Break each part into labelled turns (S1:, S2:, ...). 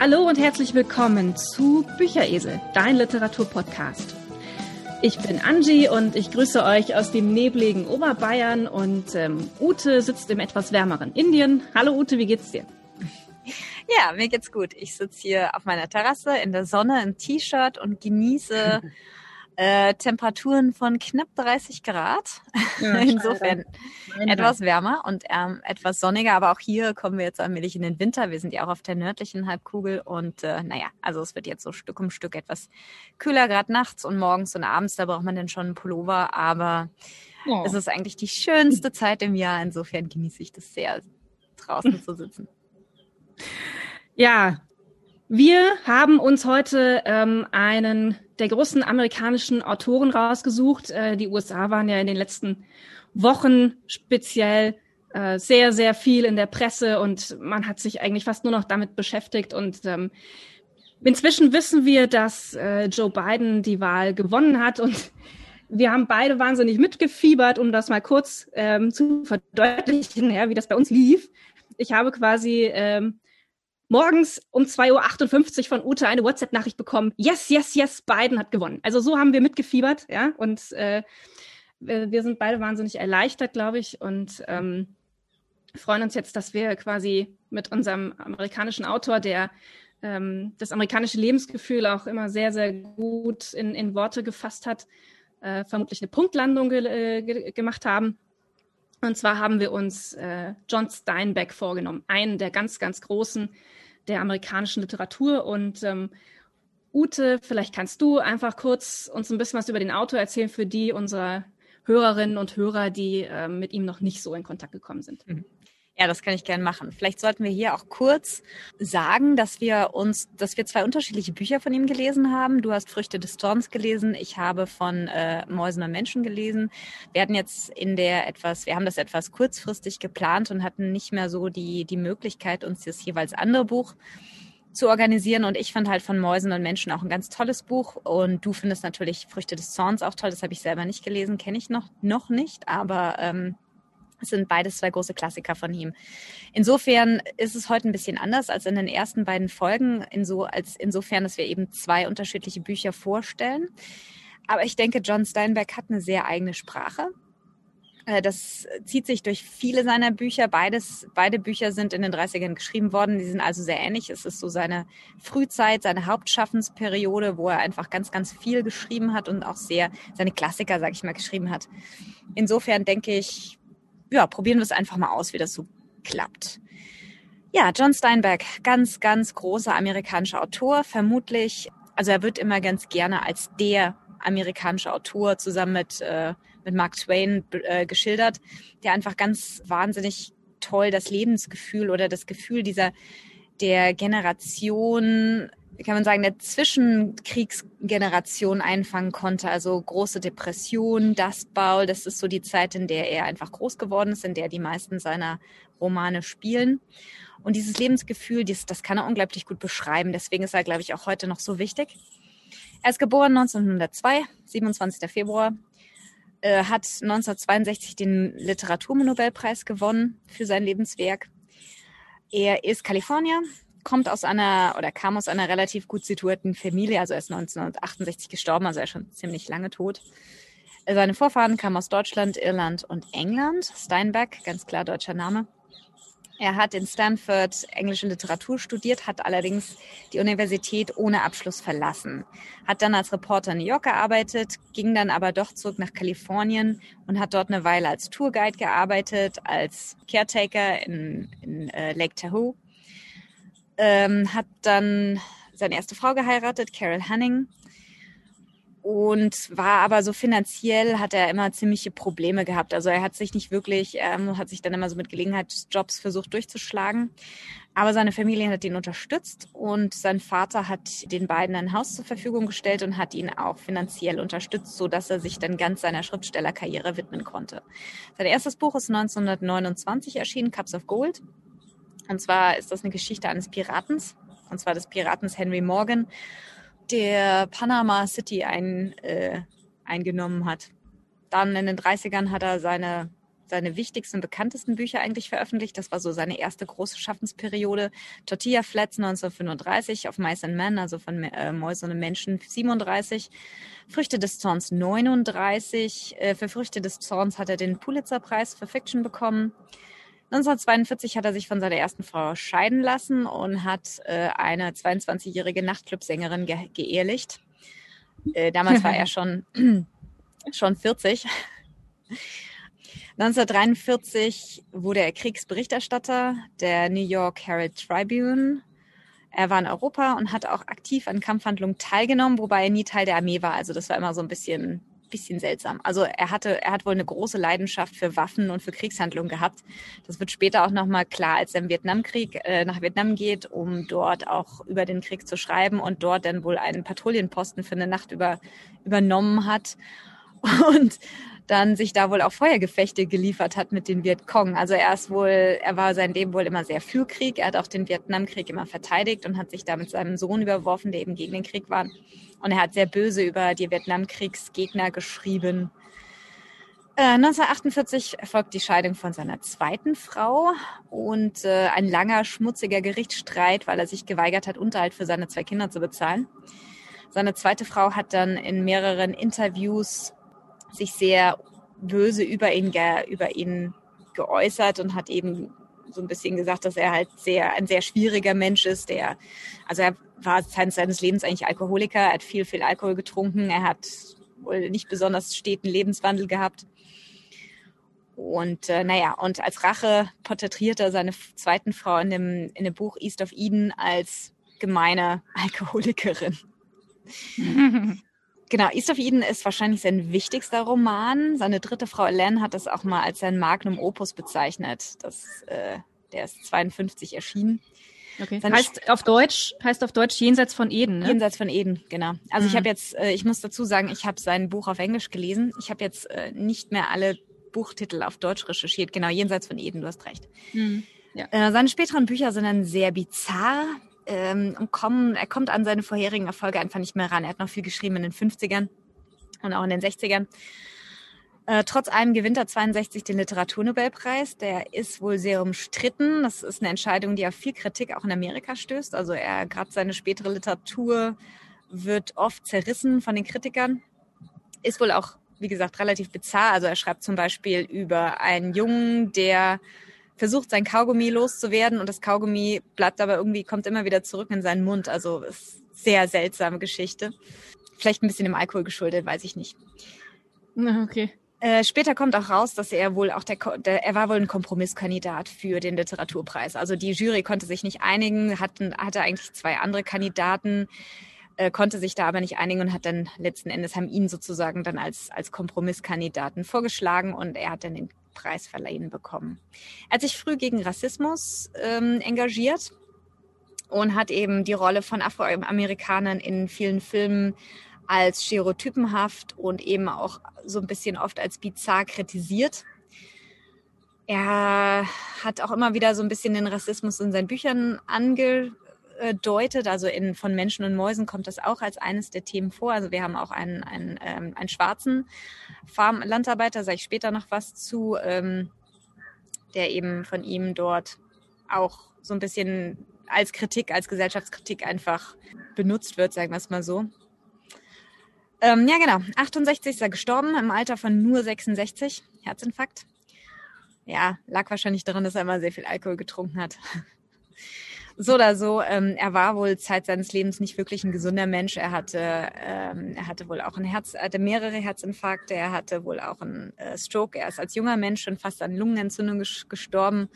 S1: Hallo und herzlich willkommen zu Bücheresel, dein Literaturpodcast. Ich bin Angie und ich grüße euch aus dem nebligen Oberbayern und ähm, Ute sitzt im etwas wärmeren Indien. Hallo Ute, wie geht's dir?
S2: Ja, mir geht's gut. Ich sitze hier auf meiner Terrasse in der Sonne im T-Shirt und genieße äh, Temperaturen von knapp 30 Grad. Ja, Insofern etwas wärmer und ähm, etwas sonniger. Aber auch hier kommen wir jetzt allmählich in den Winter. Wir sind ja auch auf der nördlichen Halbkugel. Und äh, naja, also es wird jetzt so Stück um Stück etwas kühler, gerade nachts und morgens und abends. Da braucht man dann schon einen Pullover. Aber oh. es ist eigentlich die schönste Zeit im Jahr. Insofern genieße ich das sehr, draußen zu sitzen.
S1: Ja, wir haben uns heute ähm, einen der großen amerikanischen Autoren rausgesucht. Äh, die USA waren ja in den letzten Wochen speziell äh, sehr, sehr viel in der Presse und man hat sich eigentlich fast nur noch damit beschäftigt. Und ähm, inzwischen wissen wir, dass äh, Joe Biden die Wahl gewonnen hat und wir haben beide wahnsinnig mitgefiebert, um das mal kurz ähm, zu verdeutlichen, ja, wie das bei uns lief. Ich habe quasi ähm, morgens um 2.58 Uhr von Ute eine WhatsApp-Nachricht bekommen. Yes, yes, yes, Biden hat gewonnen. Also so haben wir mitgefiebert, ja. Und äh, wir sind beide wahnsinnig erleichtert, glaube ich, und ähm, freuen uns jetzt, dass wir quasi mit unserem amerikanischen Autor, der ähm, das amerikanische Lebensgefühl auch immer sehr, sehr gut in, in Worte gefasst hat, äh, vermutlich eine Punktlandung ge äh, ge gemacht haben. Und zwar haben wir uns äh, John Steinbeck vorgenommen, einen der ganz, ganz großen der amerikanischen Literatur. Und ähm, Ute, vielleicht kannst du einfach kurz uns ein bisschen was über den Autor erzählen für die unserer Hörerinnen und Hörer, die äh, mit ihm noch nicht so in Kontakt gekommen sind.
S2: Mhm. Ja, das kann ich gerne machen. Vielleicht sollten wir hier auch kurz sagen, dass wir uns, dass wir zwei unterschiedliche Bücher von ihm gelesen haben. Du hast Früchte des Zorns gelesen, ich habe von äh, Mäusen und Menschen gelesen. Wir hatten jetzt in der etwas, wir haben das etwas kurzfristig geplant und hatten nicht mehr so die, die Möglichkeit, uns das jeweils andere Buch zu organisieren. Und ich fand halt von Mäusen und Menschen auch ein ganz tolles Buch. Und du findest natürlich Früchte des Zorns auch toll. Das habe ich selber nicht gelesen, kenne ich noch, noch nicht. Aber ähm, es sind beides zwei große Klassiker von ihm. Insofern ist es heute ein bisschen anders als in den ersten beiden Folgen, inso, als insofern, dass wir eben zwei unterschiedliche Bücher vorstellen. Aber ich denke, John Steinbeck hat eine sehr eigene Sprache. Äh, das zieht sich durch viele seiner Bücher. Beides, beide Bücher sind in den 30ern geschrieben worden. Die sind also sehr ähnlich. Es ist so seine Frühzeit, seine Hauptschaffensperiode, wo er einfach ganz, ganz viel geschrieben hat und auch sehr seine Klassiker, sag ich mal, geschrieben hat. Insofern denke ich, ja, probieren wir es einfach mal aus, wie das so klappt. Ja, John Steinbeck, ganz, ganz großer amerikanischer Autor, vermutlich, also er wird immer ganz gerne als der amerikanische Autor zusammen mit, äh, mit Mark Twain äh, geschildert, der einfach ganz wahnsinnig toll das Lebensgefühl oder das Gefühl dieser der Generation kann man sagen, der Zwischenkriegsgeneration einfangen konnte. Also große Depression, Dust Bowl, das ist so die Zeit, in der er einfach groß geworden ist, in der die meisten seiner Romane spielen. Und dieses Lebensgefühl, das, das kann er unglaublich gut beschreiben. Deswegen ist er, glaube ich, auch heute noch so wichtig. Er ist geboren 1902, 27. Februar, äh, hat 1962 den Literaturnobelpreis gewonnen für sein Lebenswerk. Er ist Kalifornier, kommt aus einer oder kam aus einer relativ gut situierten Familie. Also er ist 1968 gestorben, also er ist schon ziemlich lange tot. Seine Vorfahren kamen aus Deutschland, Irland und England. Steinbeck, ganz klar deutscher Name. Er hat in Stanford englische Literatur studiert, hat allerdings die Universität ohne Abschluss verlassen. Hat dann als Reporter in New York gearbeitet, ging dann aber doch zurück nach Kalifornien und hat dort eine Weile als Tourguide gearbeitet, als Caretaker in, in äh, Lake Tahoe ähm, hat dann seine erste Frau geheiratet, Carol Hanning. Und war aber so finanziell, hat er immer ziemliche Probleme gehabt. Also er hat sich nicht wirklich, ähm, hat sich dann immer so mit Gelegenheitsjobs versucht durchzuschlagen. Aber seine Familie hat ihn unterstützt und sein Vater hat den beiden ein Haus zur Verfügung gestellt und hat ihn auch finanziell unterstützt, so dass er sich dann ganz seiner Schriftstellerkarriere widmen konnte. Sein erstes Buch ist 1929 erschienen, Cups of Gold. Und zwar ist das eine Geschichte eines Piratens, und zwar des Piratens Henry Morgan, der Panama City ein, äh, eingenommen hat. Dann in den 30ern hat er seine seine wichtigsten bekanntesten Bücher eigentlich veröffentlicht. Das war so seine erste große Schaffensperiode. Tortilla Flats 1935, auf Mice and Men, also von äh, Mäusen und Menschen 37. Früchte des Zorns 39. Äh, für Früchte des Zorns hat er den Pulitzerpreis für Fiction bekommen. 1942 hat er sich von seiner ersten Frau scheiden lassen und hat äh, eine 22-jährige Nachtclubsängerin ge geehrlicht. Äh, damals war er schon, schon 40. 1943 wurde er Kriegsberichterstatter der New York Herald Tribune. Er war in Europa und hat auch aktiv an Kampfhandlungen teilgenommen, wobei er nie Teil der Armee war. Also das war immer so ein bisschen, bisschen seltsam. Also er hatte, er hat wohl eine große Leidenschaft für Waffen und für Kriegshandlungen gehabt. Das wird später auch nochmal klar, als er im Vietnamkrieg äh, nach Vietnam geht, um dort auch über den Krieg zu schreiben und dort dann wohl einen Patrouillenposten für eine Nacht über, übernommen hat. Und dann sich da wohl auch Feuergefechte geliefert hat mit den Vietcong. Also er ist wohl, er war sein Leben wohl immer sehr für Krieg. Er hat auch den Vietnamkrieg immer verteidigt und hat sich da mit seinem Sohn überworfen, der eben gegen den Krieg war. Und er hat sehr böse über die Vietnamkriegsgegner geschrieben. Äh, 1948 erfolgt die Scheidung von seiner zweiten Frau und äh, ein langer, schmutziger Gerichtsstreit, weil er sich geweigert hat, Unterhalt für seine zwei Kinder zu bezahlen. Seine zweite Frau hat dann in mehreren Interviews sich sehr böse über ihn, ge, über ihn geäußert und hat eben so ein bisschen gesagt, dass er halt sehr, ein sehr schwieriger Mensch ist, der, also er war Zeit seines Lebens eigentlich Alkoholiker, er hat viel, viel Alkohol getrunken, er hat wohl nicht besonders steten Lebenswandel gehabt. Und äh, naja, und als Rache porträtiert er seine zweiten Frau in dem, in dem Buch East of Eden als gemeine Alkoholikerin. Genau, East of Eden ist wahrscheinlich sein wichtigster Roman. Seine dritte Frau Ellen hat das auch mal als sein Magnum Opus bezeichnet. Das, äh, der ist 52 erschienen.
S1: Okay. Seine heißt auf Deutsch, heißt auf Deutsch Jenseits von Eden, ne?
S2: Jenseits von Eden, genau. Also mhm. ich habe jetzt, äh, ich muss dazu sagen, ich habe sein Buch auf Englisch gelesen. Ich habe jetzt äh, nicht mehr alle Buchtitel auf Deutsch recherchiert. Genau, Jenseits von Eden, du hast recht. Mhm. Ja. Äh, seine späteren Bücher sind dann sehr bizarr, ähm, kommen, er kommt an seine vorherigen Erfolge einfach nicht mehr ran. Er hat noch viel geschrieben in den 50ern und auch in den 60ern. Äh, trotz allem gewinnt er 62 den Literaturnobelpreis. Der ist wohl sehr umstritten. Das ist eine Entscheidung, die auf viel Kritik auch in Amerika stößt. Also er, gerade seine spätere Literatur wird oft zerrissen von den Kritikern. Ist wohl auch, wie gesagt, relativ bizarr. Also er schreibt zum Beispiel über einen Jungen, der versucht, sein Kaugummi loszuwerden und das Kaugummi bleibt aber irgendwie, kommt immer wieder zurück in seinen Mund. Also ist sehr seltsame Geschichte. Vielleicht ein bisschen dem Alkohol geschuldet, weiß ich nicht.
S1: Okay.
S2: Äh, später kommt auch raus, dass er wohl auch der, der, er war wohl ein Kompromisskandidat für den Literaturpreis. Also die Jury konnte sich nicht einigen, hatten, hatte eigentlich zwei andere Kandidaten, äh, konnte sich da aber nicht einigen und hat dann letzten Endes haben ihn sozusagen dann als, als Kompromisskandidaten vorgeschlagen und er hat dann den Preis verleihen bekommen. Er hat sich früh gegen Rassismus ähm, engagiert und hat eben die Rolle von Afroamerikanern in vielen Filmen als stereotypenhaft und eben auch so ein bisschen oft als bizarr kritisiert. Er hat auch immer wieder so ein bisschen den Rassismus in seinen Büchern ange, äh, deutet. Also in von Menschen und Mäusen kommt das auch als eines der Themen vor. Also wir haben auch einen, einen, ähm, einen schwarzen Farmlandarbeiter, sage ich später noch was zu, ähm, der eben von ihm dort auch so ein bisschen als Kritik, als Gesellschaftskritik einfach benutzt wird, sagen wir es mal so. Ähm, ja, genau. 68 ist er gestorben, im Alter von nur 66. Herzinfarkt. Ja, lag wahrscheinlich daran, dass er immer sehr viel Alkohol getrunken hat. So oder so, ähm, er war wohl Zeit seines Lebens nicht wirklich ein gesunder Mensch. Er hatte, ähm, er hatte wohl auch ein Herz, er hatte mehrere Herzinfarkte, er hatte wohl auch einen äh, Stroke. Er ist als junger Mensch schon fast an Lungenentzündung gestorben.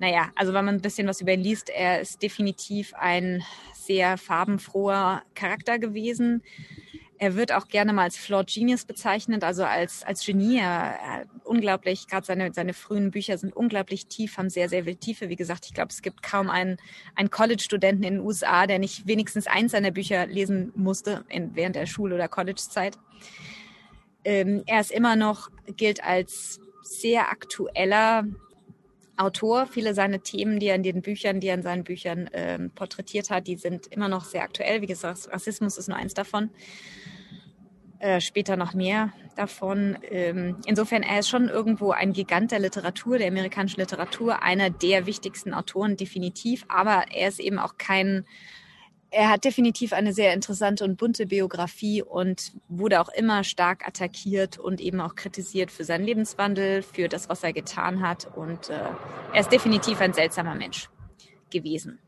S2: Naja, also wenn man ein bisschen was über ihn liest, er ist definitiv ein sehr farbenfroher Charakter gewesen. Er wird auch gerne mal als Flawed Genius bezeichnet, also als, als Genie. Er, unglaublich, gerade seine, seine frühen Bücher sind unglaublich tief, haben sehr, sehr viel Tiefe. Wie gesagt, ich glaube, es gibt kaum einen, einen College-Studenten in den USA, der nicht wenigstens eins seiner Bücher lesen musste in, während der Schul- oder College-Zeit. Ähm, er ist immer noch, gilt als sehr aktueller Autor. Viele seiner Themen, die er in den Büchern, die er in seinen Büchern ähm, porträtiert hat, die sind immer noch sehr aktuell. Wie gesagt, Rassismus ist nur eins davon. Äh, später noch mehr davon. Ähm, insofern, er ist schon irgendwo ein Gigant der Literatur, der amerikanischen Literatur, einer der wichtigsten Autoren definitiv, aber er ist eben auch kein er hat definitiv eine sehr interessante und bunte Biografie und wurde auch immer stark attackiert und eben auch kritisiert für seinen Lebenswandel, für das, was er getan hat. Und äh, er ist definitiv ein seltsamer Mensch gewesen.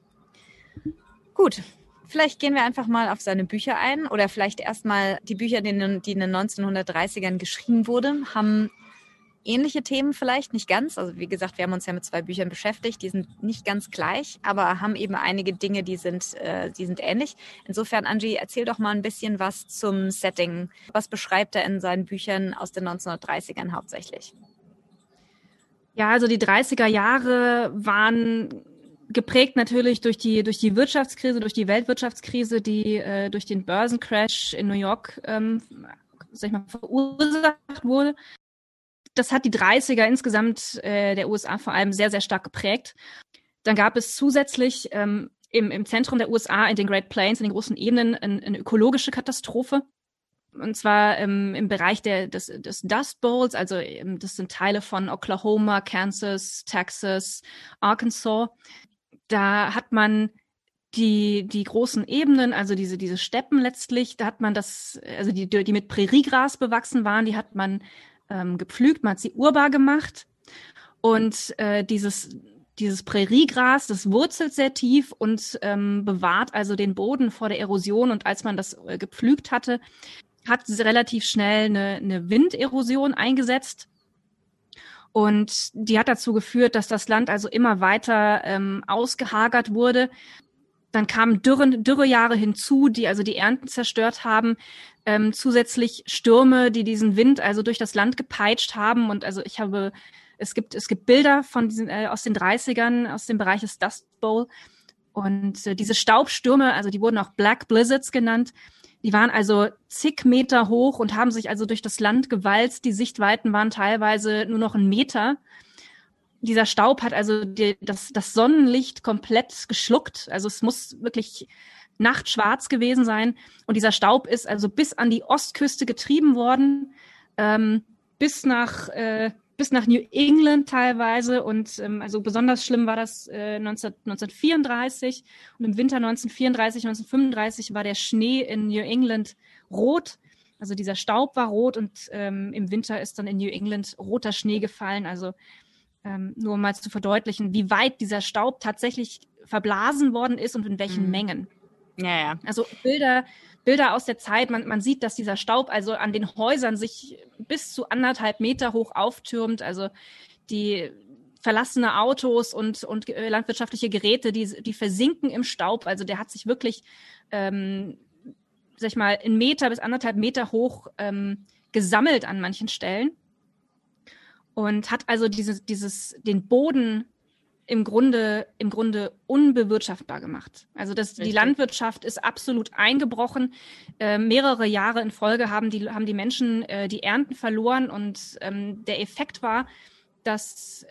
S2: Gut, vielleicht gehen wir einfach mal auf seine Bücher ein oder vielleicht erstmal die Bücher, die in den 1930ern geschrieben wurden, haben ähnliche Themen vielleicht, nicht ganz. Also wie gesagt, wir haben uns ja mit zwei Büchern beschäftigt, die sind nicht ganz gleich, aber haben eben einige Dinge, die sind, äh, die sind ähnlich. Insofern, Angie, erzähl doch mal ein bisschen was zum Setting. Was beschreibt er in seinen Büchern aus den 1930ern hauptsächlich?
S1: Ja, also die 30er Jahre waren geprägt natürlich durch die durch die Wirtschaftskrise, durch die Weltwirtschaftskrise, die äh, durch den Börsencrash in New York ähm, sag ich mal, verursacht wurde das hat die 30er insgesamt äh, der USA vor allem sehr, sehr stark geprägt. Dann gab es zusätzlich ähm, im, im Zentrum der USA in den Great Plains, in den großen Ebenen, ein, eine ökologische Katastrophe. Und zwar ähm, im Bereich der, des, des Dust Bowls, also ähm, das sind Teile von Oklahoma, Kansas, Texas, Arkansas. Da hat man die, die großen Ebenen, also diese, diese Steppen letztlich, da hat man das, also die, die mit Präriegras bewachsen waren, die hat man ähm, gepflügt, man hat sie urbar gemacht. Und äh, dieses, dieses Präriegras, das wurzelt sehr tief und ähm, bewahrt also den Boden vor der Erosion. Und als man das äh, gepflügt hatte, hat relativ schnell eine, eine Winderosion eingesetzt. Und die hat dazu geführt, dass das Land also immer weiter ähm, ausgehagert wurde. Dann kamen Dürren, Dürrejahre hinzu, die also die Ernten zerstört haben ähm, zusätzlich Stürme, die diesen Wind also durch das Land gepeitscht haben. Und also ich habe, es gibt, es gibt Bilder von diesen, äh, aus den 30ern, aus dem Bereich des Dust Bowl. Und äh, diese Staubstürme, also die wurden auch Black Blizzards genannt, die waren also zig Meter hoch und haben sich also durch das Land gewalzt. Die Sichtweiten waren teilweise nur noch ein Meter. Dieser Staub hat also die, das, das Sonnenlicht komplett geschluckt. Also es muss wirklich nachtschwarz gewesen sein. Und dieser Staub ist also bis an die Ostküste getrieben worden, ähm, bis nach äh, bis nach New England teilweise. Und ähm, also besonders schlimm war das äh, 19, 1934. Und im Winter 1934, 1935 war der Schnee in New England rot. Also dieser Staub war rot und ähm, im Winter ist dann in New England roter Schnee gefallen. Also ähm, nur um mal zu verdeutlichen, wie weit dieser Staub tatsächlich verblasen worden ist und in welchen mhm. Mengen.
S2: Ja, ja.
S1: Also Bilder, Bilder aus der Zeit, man, man sieht, dass dieser Staub also an den Häusern sich bis zu anderthalb Meter hoch auftürmt. Also die verlassene Autos und, und äh, landwirtschaftliche Geräte, die, die versinken im Staub. Also der hat sich wirklich, ähm, sag ich mal, in Meter bis anderthalb Meter hoch ähm, gesammelt an manchen Stellen und hat also dieses, dieses, den Boden im Grunde, im Grunde unbewirtschaftbar gemacht. Also das, die Landwirtschaft ist absolut eingebrochen. Äh, mehrere Jahre in Folge haben die, haben die Menschen äh, die Ernten verloren und ähm, der Effekt war, dass,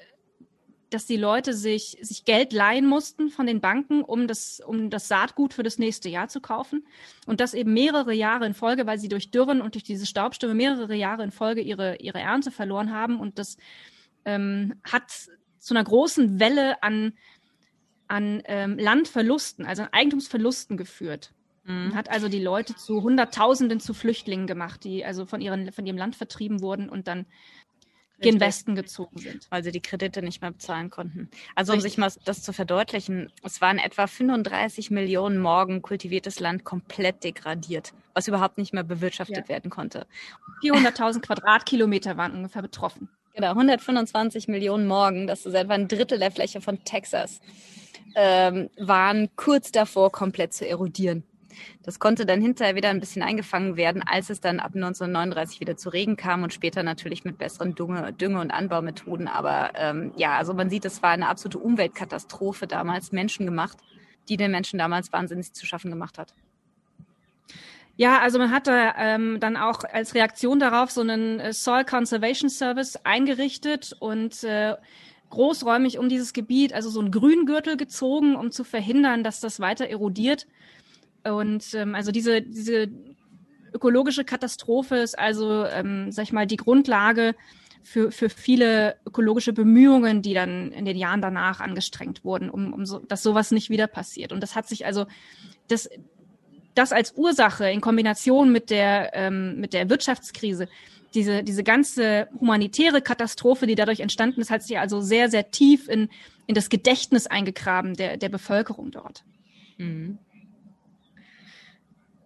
S1: dass die Leute sich, sich Geld leihen mussten von den Banken, um das, um das Saatgut für das nächste Jahr zu kaufen. Und das eben mehrere Jahre in Folge, weil sie durch Dürren und durch diese Staubstürme mehrere Jahre in Folge ihre, ihre Ernte verloren haben. Und das ähm, hat zu einer großen Welle an, an ähm, Landverlusten, also an Eigentumsverlusten geführt. Mhm. Hat also die Leute zu Hunderttausenden zu Flüchtlingen gemacht, die also von, ihren, von ihrem Land vertrieben wurden und dann gen Westen gezogen sind.
S2: Weil sie die Kredite nicht mehr bezahlen konnten. Also um Richtig. sich mal das zu verdeutlichen, es waren etwa 35 Millionen Morgen kultiviertes Land komplett degradiert, was überhaupt nicht mehr bewirtschaftet ja. werden konnte.
S1: 400.000 Quadratkilometer waren ungefähr betroffen.
S2: Genau, 125 Millionen Morgen, das ist etwa ein Drittel der Fläche von Texas, ähm, waren kurz davor, komplett zu erodieren. Das konnte dann hinterher wieder ein bisschen eingefangen werden, als es dann ab 1939 wieder zu Regen kam und später natürlich mit besseren Dünge, Dünge und Anbaumethoden. Aber ähm, ja, also man sieht, es war eine absolute Umweltkatastrophe damals, menschengemacht, die den Menschen damals wahnsinnig zu schaffen gemacht hat.
S1: Ja, also man hat da ähm, dann auch als Reaktion darauf so einen äh, Soil Conservation Service eingerichtet und äh, großräumig um dieses Gebiet, also so einen Grüngürtel gezogen, um zu verhindern, dass das weiter erodiert. Und ähm, also diese, diese ökologische Katastrophe ist also, ähm, sag ich mal, die Grundlage für, für viele ökologische Bemühungen, die dann in den Jahren danach angestrengt wurden, um, um so, dass sowas nicht wieder passiert. Und das hat sich also, das, das als Ursache in Kombination mit der, ähm, mit der Wirtschaftskrise, diese, diese ganze humanitäre Katastrophe, die dadurch entstanden ist, hat sich also sehr, sehr tief in, in das Gedächtnis eingegraben der, der Bevölkerung dort. Mhm.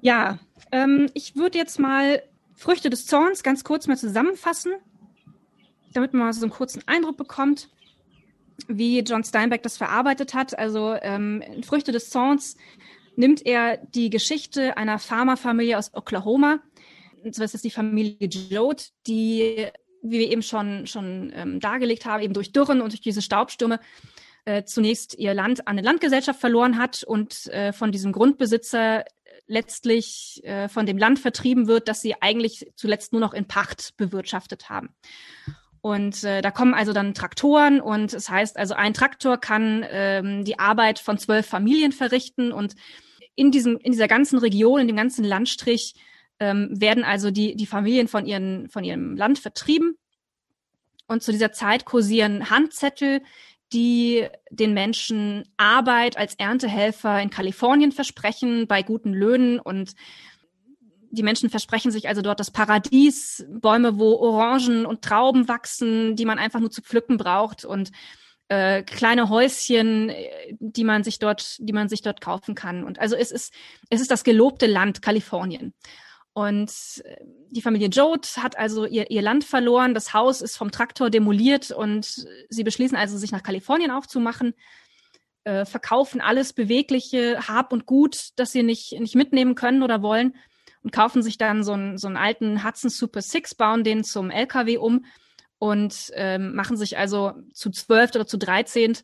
S1: Ja, ähm, ich würde jetzt mal Früchte des Zorns ganz kurz mal zusammenfassen, damit man mal so einen kurzen Eindruck bekommt, wie John Steinbeck das verarbeitet hat. Also ähm, Früchte des Zorns nimmt er die Geschichte einer Pharmafamilie aus Oklahoma. Das ist die Familie Jode, die, wie wir eben schon, schon ähm, dargelegt haben, eben durch Dürren und durch diese Staubstürme äh, zunächst ihr Land an eine Landgesellschaft verloren hat und äh, von diesem Grundbesitzer letztlich äh, von dem Land vertrieben wird, das sie eigentlich zuletzt nur noch in Pacht bewirtschaftet haben. Und äh, da kommen also dann Traktoren und es das heißt also, ein Traktor kann ähm, die Arbeit von zwölf Familien verrichten und in diesem, in dieser ganzen Region, in dem ganzen Landstrich ähm, werden also die, die Familien von, ihren, von ihrem Land vertrieben. Und zu dieser Zeit kursieren Handzettel, die den Menschen Arbeit als Erntehelfer in Kalifornien versprechen, bei guten Löhnen und die Menschen versprechen sich also dort das Paradies, Bäume, wo Orangen und Trauben wachsen, die man einfach nur zu pflücken braucht und äh, kleine Häuschen, die man sich dort, die man sich dort kaufen kann. Und also es ist, es ist das gelobte Land Kalifornien. Und äh, die Familie Jode hat also ihr, ihr Land verloren. Das Haus ist vom Traktor demoliert und sie beschließen also, sich nach Kalifornien aufzumachen, äh, verkaufen alles Bewegliche, Hab und Gut, das sie nicht, nicht mitnehmen können oder wollen und kaufen sich dann so einen, so einen alten Hudson Super Six, bauen den zum LKW um und ähm, machen sich also zu zwölf oder zu dreizehn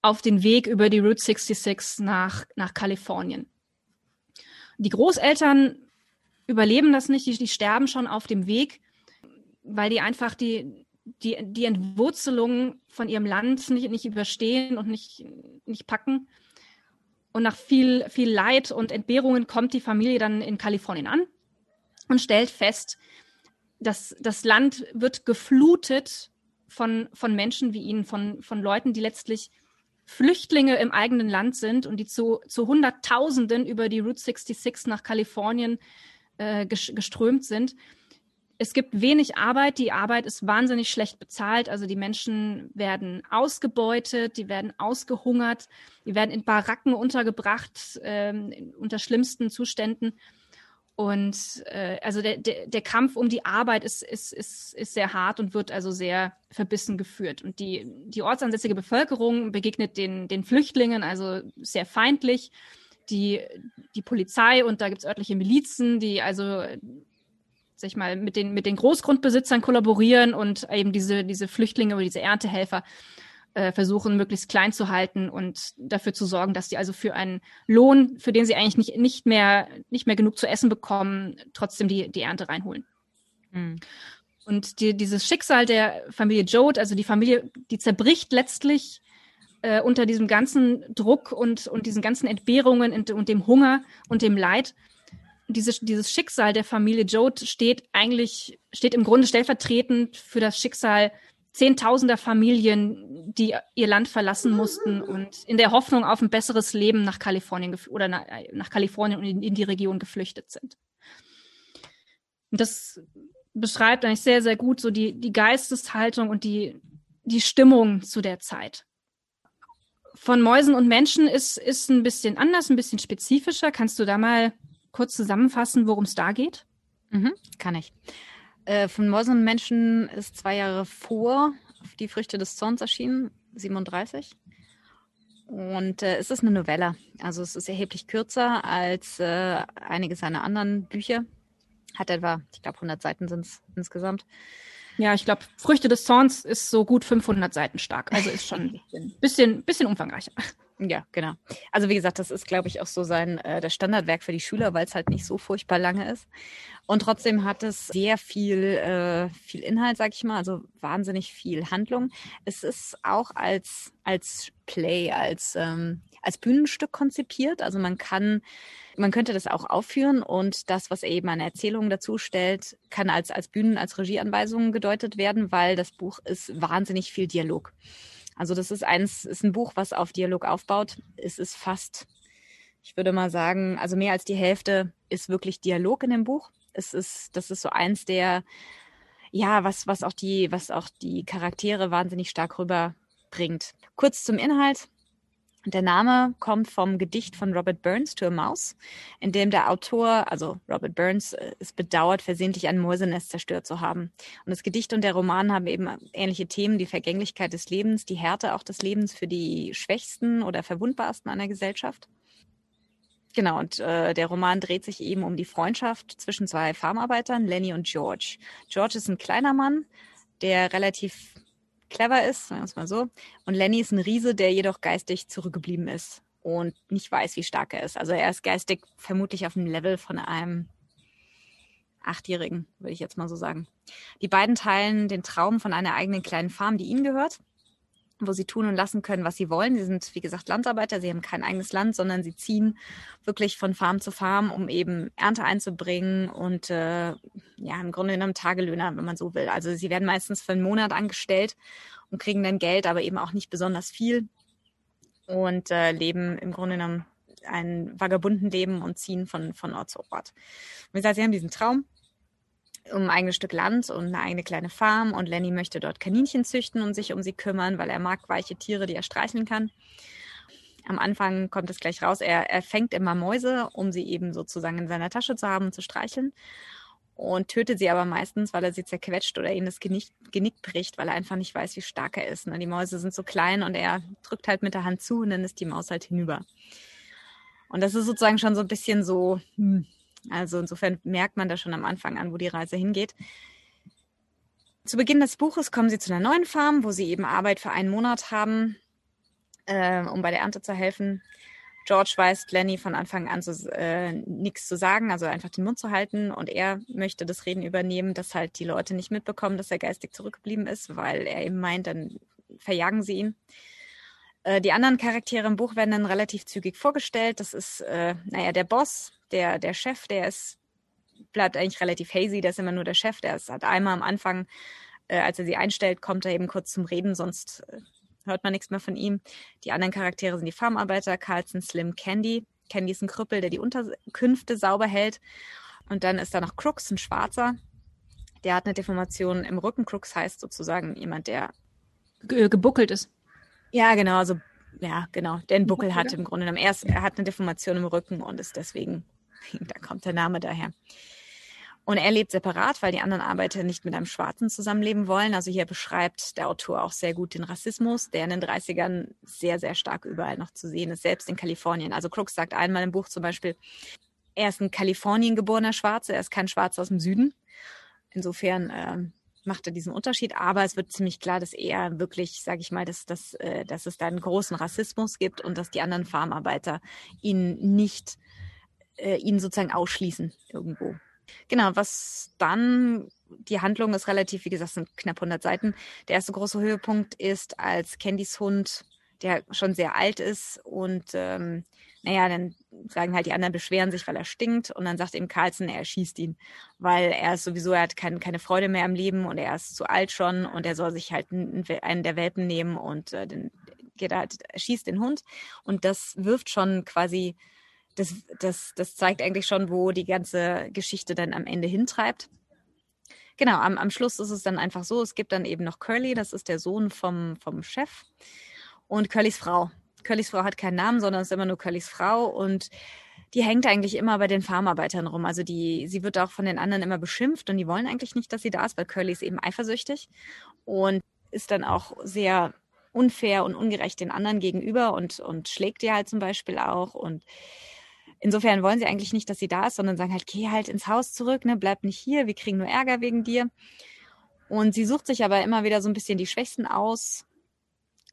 S1: auf den Weg über die Route 66 nach, nach Kalifornien. Die Großeltern überleben das nicht, die, die sterben schon auf dem Weg, weil die einfach die, die, die Entwurzelung von ihrem Land nicht, nicht überstehen und nicht, nicht packen. Und nach viel, viel Leid und Entbehrungen kommt die Familie dann in Kalifornien an und stellt fest, dass das Land wird geflutet von, von Menschen wie ihnen, von, von Leuten, die letztlich Flüchtlinge im eigenen Land sind und die zu, zu Hunderttausenden über die Route 66 nach Kalifornien äh, geströmt sind. Es gibt wenig Arbeit. Die Arbeit ist wahnsinnig schlecht bezahlt. Also die Menschen werden ausgebeutet, die werden ausgehungert, die werden in Baracken untergebracht, ähm, unter schlimmsten Zuständen. Und äh, also der, der, der Kampf um die Arbeit ist, ist, ist, ist sehr hart und wird also sehr verbissen geführt. Und die, die ortsansässige Bevölkerung begegnet den, den Flüchtlingen also sehr feindlich. Die, die Polizei und da gibt es örtliche Milizen, die also sag ich mal, mit den, mit den Großgrundbesitzern kollaborieren und eben diese, diese Flüchtlinge oder diese Erntehelfer äh, versuchen, möglichst klein zu halten und dafür zu sorgen, dass die also für einen Lohn, für den sie eigentlich nicht, nicht, mehr, nicht mehr genug zu essen bekommen, trotzdem die, die Ernte reinholen. Mhm. Und die, dieses Schicksal der Familie Jode, also die Familie, die zerbricht letztlich äh, unter diesem ganzen Druck und, und diesen ganzen Entbehrungen und, und dem Hunger und dem Leid. Dieses, dieses Schicksal der Familie Jode steht eigentlich, steht im Grunde stellvertretend für das Schicksal Zehntausender Familien, die ihr Land verlassen mussten und in der Hoffnung auf ein besseres Leben nach Kalifornien oder nach, nach Kalifornien und in, in, die Region geflüchtet sind. Und das beschreibt eigentlich sehr, sehr gut so die, die Geisteshaltung und die, die Stimmung zu der Zeit. Von Mäusen und Menschen ist, ist ein bisschen anders, ein bisschen spezifischer. Kannst du da mal kurz zusammenfassen, worum es da geht?
S2: Mhm, kann ich. Äh, von Mäusen und Menschen ist zwei Jahre vor Die Früchte des Zorns erschienen, 37. Und äh, es ist eine Novelle. Also es ist erheblich kürzer als äh, einige seiner anderen Bücher. Hat etwa, ich glaube, 100 Seiten sind es insgesamt.
S1: Ja, ich glaube, Früchte des Zorns ist so gut 500 Seiten stark. Also ist schon ein bisschen, bisschen, bisschen umfangreicher.
S2: Ja, genau. Also wie gesagt, das ist, glaube ich, auch so sein äh, das Standardwerk für die Schüler, weil es halt nicht so furchtbar lange ist. Und trotzdem hat es sehr viel, äh, viel Inhalt, sag ich mal, also wahnsinnig viel Handlung. Es ist auch als, als Play, als, ähm, als Bühnenstück konzipiert. Also man kann, man könnte das auch aufführen und das, was er eben an Erzählungen dazu stellt, kann als, als Bühnen, als Regieanweisungen gedeutet werden, weil das Buch ist wahnsinnig viel Dialog. Also das ist eins, ist ein Buch, was auf Dialog aufbaut. Es ist fast, ich würde mal sagen, also mehr als die Hälfte ist wirklich Dialog in dem Buch. Es ist, das ist so eins der, ja, was, was auch die, was auch die Charaktere wahnsinnig stark rüberbringt. Kurz zum Inhalt. Der Name kommt vom Gedicht von Robert Burns to a Mouse, in dem der Autor, also Robert Burns, äh, es bedauert, versehentlich ein Mäusenest zerstört zu haben. Und das Gedicht und der Roman haben eben ähnliche Themen, die Vergänglichkeit des Lebens, die Härte auch des Lebens für die Schwächsten oder Verwundbarsten einer Gesellschaft. Genau, und äh, der Roman dreht sich eben um die Freundschaft zwischen zwei Farmarbeitern, Lenny und George. George ist ein kleiner Mann, der relativ clever ist, sagen wir es mal so. Und Lenny ist ein Riese, der jedoch geistig zurückgeblieben ist und nicht weiß, wie stark er ist. Also er ist geistig vermutlich auf dem Level von einem Achtjährigen, würde ich jetzt mal so sagen. Die beiden teilen den Traum von einer eigenen kleinen Farm, die ihnen gehört wo sie tun und lassen können, was sie wollen. Sie sind, wie gesagt, Landarbeiter. Sie haben kein eigenes Land, sondern sie ziehen wirklich von Farm zu Farm, um eben Ernte einzubringen und äh, ja, im Grunde genommen Tagelöhner, wenn man so will. Also sie werden meistens für einen Monat angestellt und kriegen dann Geld, aber eben auch nicht besonders viel und äh, leben im Grunde genommen ein vagabunden Leben und ziehen von, von Ort zu Ort. Wie gesagt, sie haben diesen Traum um ein eigenes Stück Land und eine eigene kleine Farm. Und Lenny möchte dort Kaninchen züchten und sich um sie kümmern, weil er mag weiche Tiere, die er streicheln kann. Am Anfang kommt es gleich raus, er, er fängt immer Mäuse, um sie eben sozusagen in seiner Tasche zu haben und zu streicheln. Und tötet sie aber meistens, weil er sie zerquetscht oder ihnen das Genick, Genick bricht, weil er einfach nicht weiß, wie stark er ist. Die Mäuse sind so klein und er drückt halt mit der Hand zu und dann ist die Maus halt hinüber. Und das ist sozusagen schon so ein bisschen so, hm, also insofern merkt man da schon am Anfang an, wo die Reise hingeht. Zu Beginn des Buches kommen sie zu einer neuen Farm, wo sie eben Arbeit für einen Monat haben, äh, um bei der Ernte zu helfen. George weist Lenny von Anfang an äh, nichts zu sagen, also einfach den Mund zu halten. Und er möchte das Reden übernehmen, dass halt die Leute nicht mitbekommen, dass er geistig zurückgeblieben ist, weil er eben meint, dann verjagen sie ihn. Äh, die anderen Charaktere im Buch werden dann relativ zügig vorgestellt. Das ist, äh, naja, der Boss, der, der Chef, der ist, bleibt eigentlich relativ hazy, der ist immer nur der Chef, der ist halt einmal am Anfang, äh, als er sie einstellt, kommt er eben kurz zum Reden, sonst äh, hört man nichts mehr von ihm. Die anderen Charaktere sind die Farmarbeiter, Carlson, Slim, Candy. Candy ist ein Krüppel, der die Unterkünfte sauber hält. Und dann ist da noch Crooks, ein Schwarzer. Der hat eine Deformation im Rücken. Crooks heißt sozusagen jemand, der
S1: gebuckelt ist.
S2: Ja, genau, also ja, genau, der einen Buckel hat im Grunde genommen. Er, ist, er hat eine Deformation im Rücken und ist deswegen, da kommt der Name daher. Und er lebt separat, weil die anderen Arbeiter nicht mit einem Schwarzen zusammenleben wollen. Also hier beschreibt der Autor auch sehr gut den Rassismus, der in den 30ern sehr, sehr stark überall noch zu sehen ist, selbst in Kalifornien. Also Crooks sagt einmal im Buch zum Beispiel, er ist ein Kalifornien geborener Schwarzer, er ist kein Schwarzer aus dem Süden. Insofern ähm, macht er diesen Unterschied. Aber es wird ziemlich klar, dass er wirklich, sage ich mal, dass, dass, äh, dass es da einen großen Rassismus gibt und dass die anderen Farmarbeiter ihn nicht, äh, ihn sozusagen ausschließen irgendwo. Genau, was dann, die Handlung ist relativ, wie gesagt, sind knapp 100 Seiten. Der erste große Höhepunkt ist, als Candys Hund, der schon sehr alt ist und ähm, naja, dann sagen halt die anderen, beschweren sich, weil er stinkt. Und dann sagt ihm Carlson, er erschießt ihn, weil er ist sowieso, er hat kein, keine Freude mehr am Leben und er ist zu alt schon und er soll sich halt einen der Welpen nehmen und äh, den, geht halt, erschießt den Hund. Und das wirft schon quasi, das, das, das zeigt eigentlich schon, wo die ganze Geschichte dann am Ende hintreibt. Genau, am, am Schluss ist es dann einfach so, es gibt dann eben noch Curly, das ist der Sohn vom, vom Chef und Curlys Frau. Curlys Frau hat keinen Namen, sondern ist immer nur Curlys Frau und die hängt eigentlich immer bei den Farmarbeitern rum. Also die, sie wird auch von den anderen immer beschimpft und die wollen eigentlich nicht, dass sie da ist, weil Curly ist eben eifersüchtig und ist dann auch sehr unfair und ungerecht den anderen gegenüber und, und schlägt die halt zum Beispiel auch und Insofern wollen sie eigentlich nicht, dass sie da ist, sondern sagen halt, geh halt ins Haus zurück, ne, bleib nicht hier, wir kriegen nur Ärger wegen dir. Und sie sucht sich aber immer wieder so ein bisschen die Schwächsten aus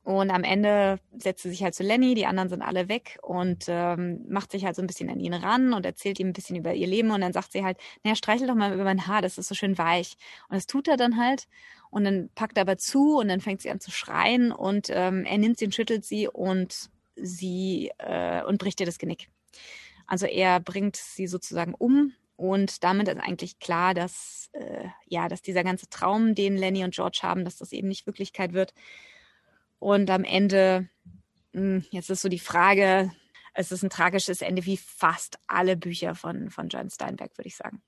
S2: und am Ende setzt sie sich halt zu Lenny, die anderen sind alle weg und ähm, macht sich halt so ein bisschen an ihn ran und erzählt ihm ein bisschen über ihr Leben. Und dann sagt sie halt, naja, streichel doch mal über mein Haar, das ist so schön weich. Und das tut er dann halt. Und dann packt er aber zu und dann fängt sie an zu schreien und ähm, er nimmt sie und schüttelt sie und sie äh, und bricht ihr das Genick. Also er bringt sie sozusagen um und damit ist eigentlich klar, dass äh, ja, dass dieser ganze Traum, den Lenny und George haben, dass das eben nicht Wirklichkeit wird. Und am Ende, mh, hm, jetzt ist so die Frage, es ist ein tragisches Ende wie fast alle Bücher von, von John Steinbeck, würde ich sagen.